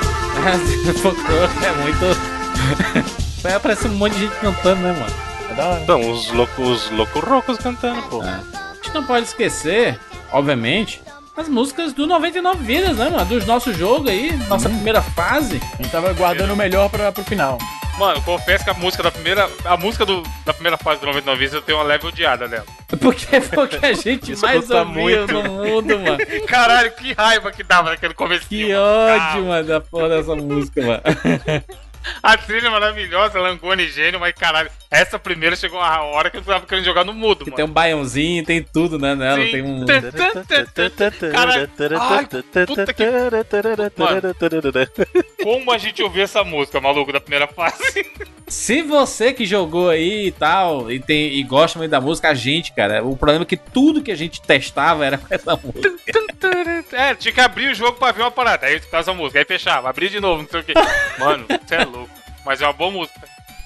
é muito. Vai aparecer um monte de gente cantando, né, mano? É da hora. Então, os loucos os cantando, pô. A gente não pode esquecer, obviamente, as músicas do 99 Vidas, né, mano? Dos nossos jogos aí, nossa primeira fase. A gente tava guardando o melhor pra, pro final. Mano, confesso que a música da primeira. A música do, da primeira fase do 99 Vidas eu tenho uma leve odiada dela. Porque foi o que a gente mais ouvia muito. no mundo, mano. Caralho, que raiva que dava naquele começo. Que ódio, mano, da porra dessa música, mano. A trilha é maravilhosa, Langoni gênio, mas caralho, essa primeira chegou uma hora que eu tava querendo jogar no mudo, mano. tem um baiãozinho, tem tudo, né, nela. Sim. Tem um... Caralho. Ai, puta que- Como a gente ouviu essa música, maluco, da primeira fase? Se você que jogou aí e tal, e, tem, e gosta muito da música, a gente, cara, o problema é que tudo que a gente testava era com essa música. É, tinha que abrir o jogo pra ver uma parada. Aí ficava essa música, aí fechava, abria de novo, não sei o que. Mano, você é louco. Mas é uma boa música.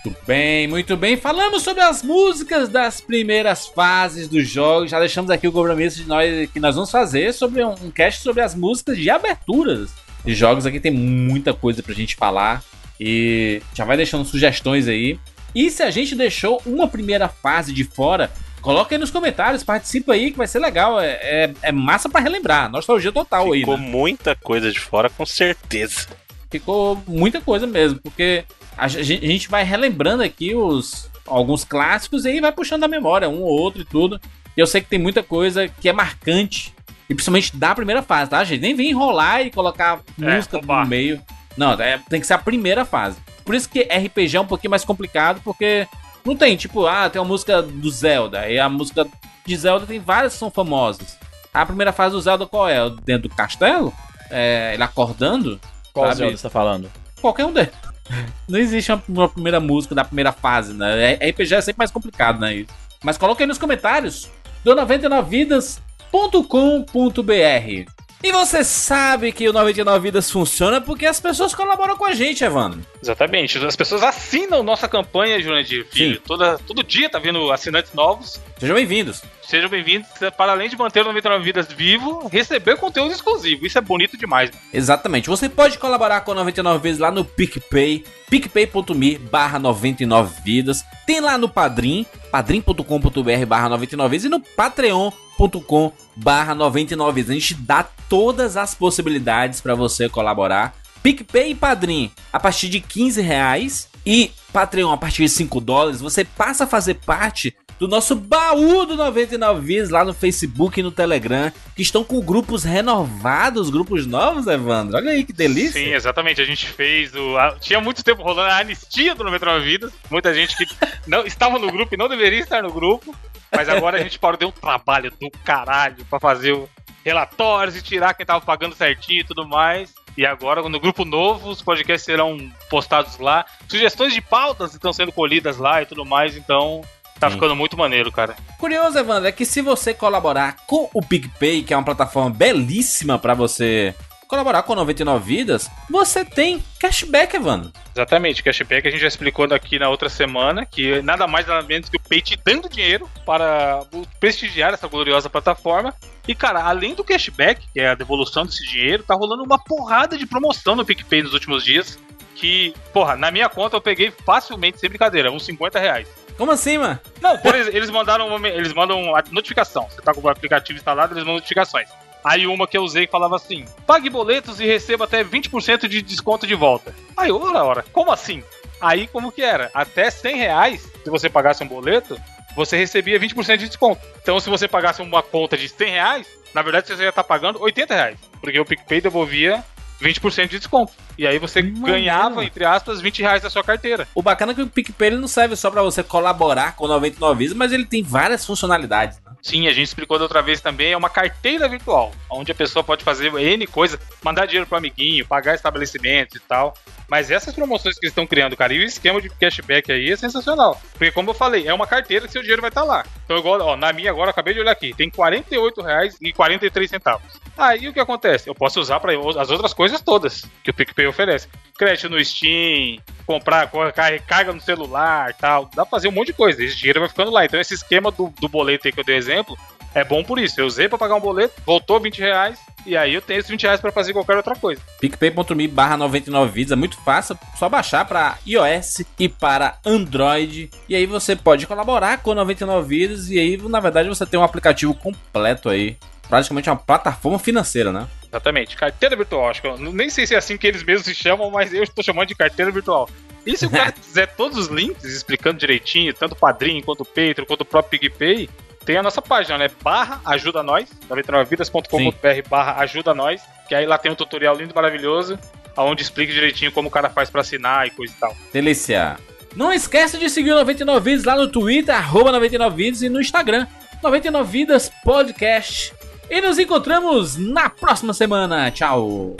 Muito bem, muito bem. Falamos sobre as músicas das primeiras fases dos jogos. Já deixamos aqui o compromisso de nós que nós vamos fazer sobre um, um cast sobre as músicas de aberturas de jogos. Aqui tem muita coisa pra gente falar. E já vai deixando sugestões aí. E se a gente deixou uma primeira fase de fora, coloca aí nos comentários, participa aí que vai ser legal. É, é, é massa pra relembrar. Nostalgia total aí, Ficou né? muita coisa de fora, com certeza. Ficou muita coisa mesmo, porque a gen- a gente vai relembrando aqui os alguns clássicos e aí vai puxando a memória, um ou outro e tudo. E eu sei que tem muita coisa que é marcante, e principalmente da primeira fase, tá, gente? Nem vem enrolar e colocar É, música roubar. no meio. Não, é- tem que ser a primeira fase. Por isso que RPG é um pouquinho mais complicado, porque não tem, tipo, ah, tem uma música do Zelda, e a música de Zelda tem várias que são famosas. A primeira fase do Zelda qual é? Dentro do castelo? É, ele acordando? Qual Sabe? Zelda você tá falando? qualquer um deles. Não existe uma, uma primeira música da primeira fase, né? É- RPG é sempre mais complicado, né? Mas coloque aí nos comentários do 99vidas.com.br. E você sabe que o 99 Vidas funciona porque as pessoas colaboram com a gente, Evandro. Exatamente. As pessoas assinam nossa campanha, Jurandir Filho. Sim. Toda, todo dia tá vindo assinantes novos. Sejam bem-vindos. Sejam bem-vindos. Para além de manter o 99 Vidas vivo, receber conteúdo exclusivo. Isso é bonito demais. Exatamente. Você pode colaborar com a 99 vezes lá no PicPay, picpay.me barra 99 vidas. Tem lá no Padrim, padrim.com.br barra 99 vezes e no patreon.com barra 99 vezes. A gente dá todas as possibilidades para você colaborar. PicPay e Padrim a partir de 15 reais e Patreon a partir de 5 dólares. Você passa a fazer parte do nosso baú do 99 Vidas lá no Facebook e no Telegram, que estão com grupos renovados, grupos novos, Evandro. Olha aí que delícia. Sim, exatamente. A gente fez o. a- Tinha muito tempo rolando a anistia do 99 Vidas. Muita gente que não estava no grupo e não deveria estar no grupo. Mas agora a gente parou, deu um trabalho do caralho pra fazer o relatórios e tirar quem tava pagando certinho e tudo mais. E agora, no grupo novo, os podcasts serão postados lá. Sugestões de pautas estão sendo colhidas lá e tudo mais, então tá Sim. ficando muito maneiro, cara. Curioso, Evandro, é que se você colaborar com o PicPay, que é uma plataforma belíssima pra você colaborar com 99 vidas, você tem cashback, Evandro. Exatamente, cashback a gente já explicou aqui na outra semana, que nada mais nada menos que o Pay te dando dinheiro para prestigiar essa gloriosa plataforma. E, cara, além do cashback, que é a devolução desse dinheiro, tá rolando uma porrada de promoção no PicPay nos últimos dias. Que, porra, na minha conta eu peguei facilmente, sem brincadeira, uns 50 reais. Como assim, mano? Não, exemplo, eles mandaram uma, eles mandam notificação. Você tá com o aplicativo instalado, eles mandam notificações. Aí uma que eu usei falava assim: pague boletos e receba até 20% de desconto de volta. Aí, ora, ora, como assim? Aí, como que era? Até 100 reais, se você pagasse um boleto, você recebia 20% de desconto. Então, se você pagasse uma conta de 100 reais, na verdade você já tá pagando 80 reais. Porque o PicPay devolvia 20% de desconto. E aí você Maneiro. ganhava, entre aspas, 20 reais da sua carteira. O bacana é que o PicPay ele não serve só pra você colaborar com 99 vidas, mas ele tem várias funcionalidades. Sim, a gente explicou da outra vez também, é uma carteira virtual, onde a pessoa pode fazer N coisa, mandar dinheiro pro amiguinho, pagar estabelecimentos e tal. Mas essas promoções que eles estão criando, cara, e o esquema de cashback aí é sensacional. Porque, como eu falei, é uma carteira que seu dinheiro vai estar lá. Então, igual, ó, na minha agora, acabei de olhar aqui, tem R$ 48,43. Aí o que acontece? Eu posso usar para as outras coisas todas que o PicPay oferece. Crédito no Steam, comprar, recarga no celular tal. Dá pra fazer um monte de coisa. Esse dinheiro vai ficando lá. Então, esse esquema do, do boleto aí que eu dei exemplo é bom por isso. Eu usei pra pagar um boleto, voltou 20 reais, e aí eu tenho esses 20 reais pra fazer qualquer outra coisa. PicPay.me barra 99 vidas, é muito fácil, só baixar para iOS e para Android. E aí você pode colaborar com 99 vidas e aí, na verdade, você tem um aplicativo completo aí. Praticamente uma plataforma financeira, né? Exatamente. Carteira virtual. Acho que eu nem sei se é assim que eles mesmos se chamam, mas eu estou chamando de carteira virtual. E se o cara quiser todos os links explicando direitinho, tanto o Padrim, quanto o Patreon, quanto o próprio PicPay, tem a nossa página, né? Barra ajuda nós, 99vidas.com.br barra ajuda nós, que aí lá tem um tutorial lindo e maravilhoso, onde explica direitinho como o cara faz pra assinar e coisa e tal. Delícia. Não esqueça de seguir o 99 Vidas lá no Twitter, arroba 99 Vidas e no Instagram, 99 Vidas Podcast. E nos encontramos na próxima semana. Tchau.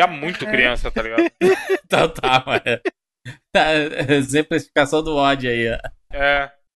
Odiar muito criança, tá ligado? Total, é. Tá, Exemplificação do ódio aí, ó. É.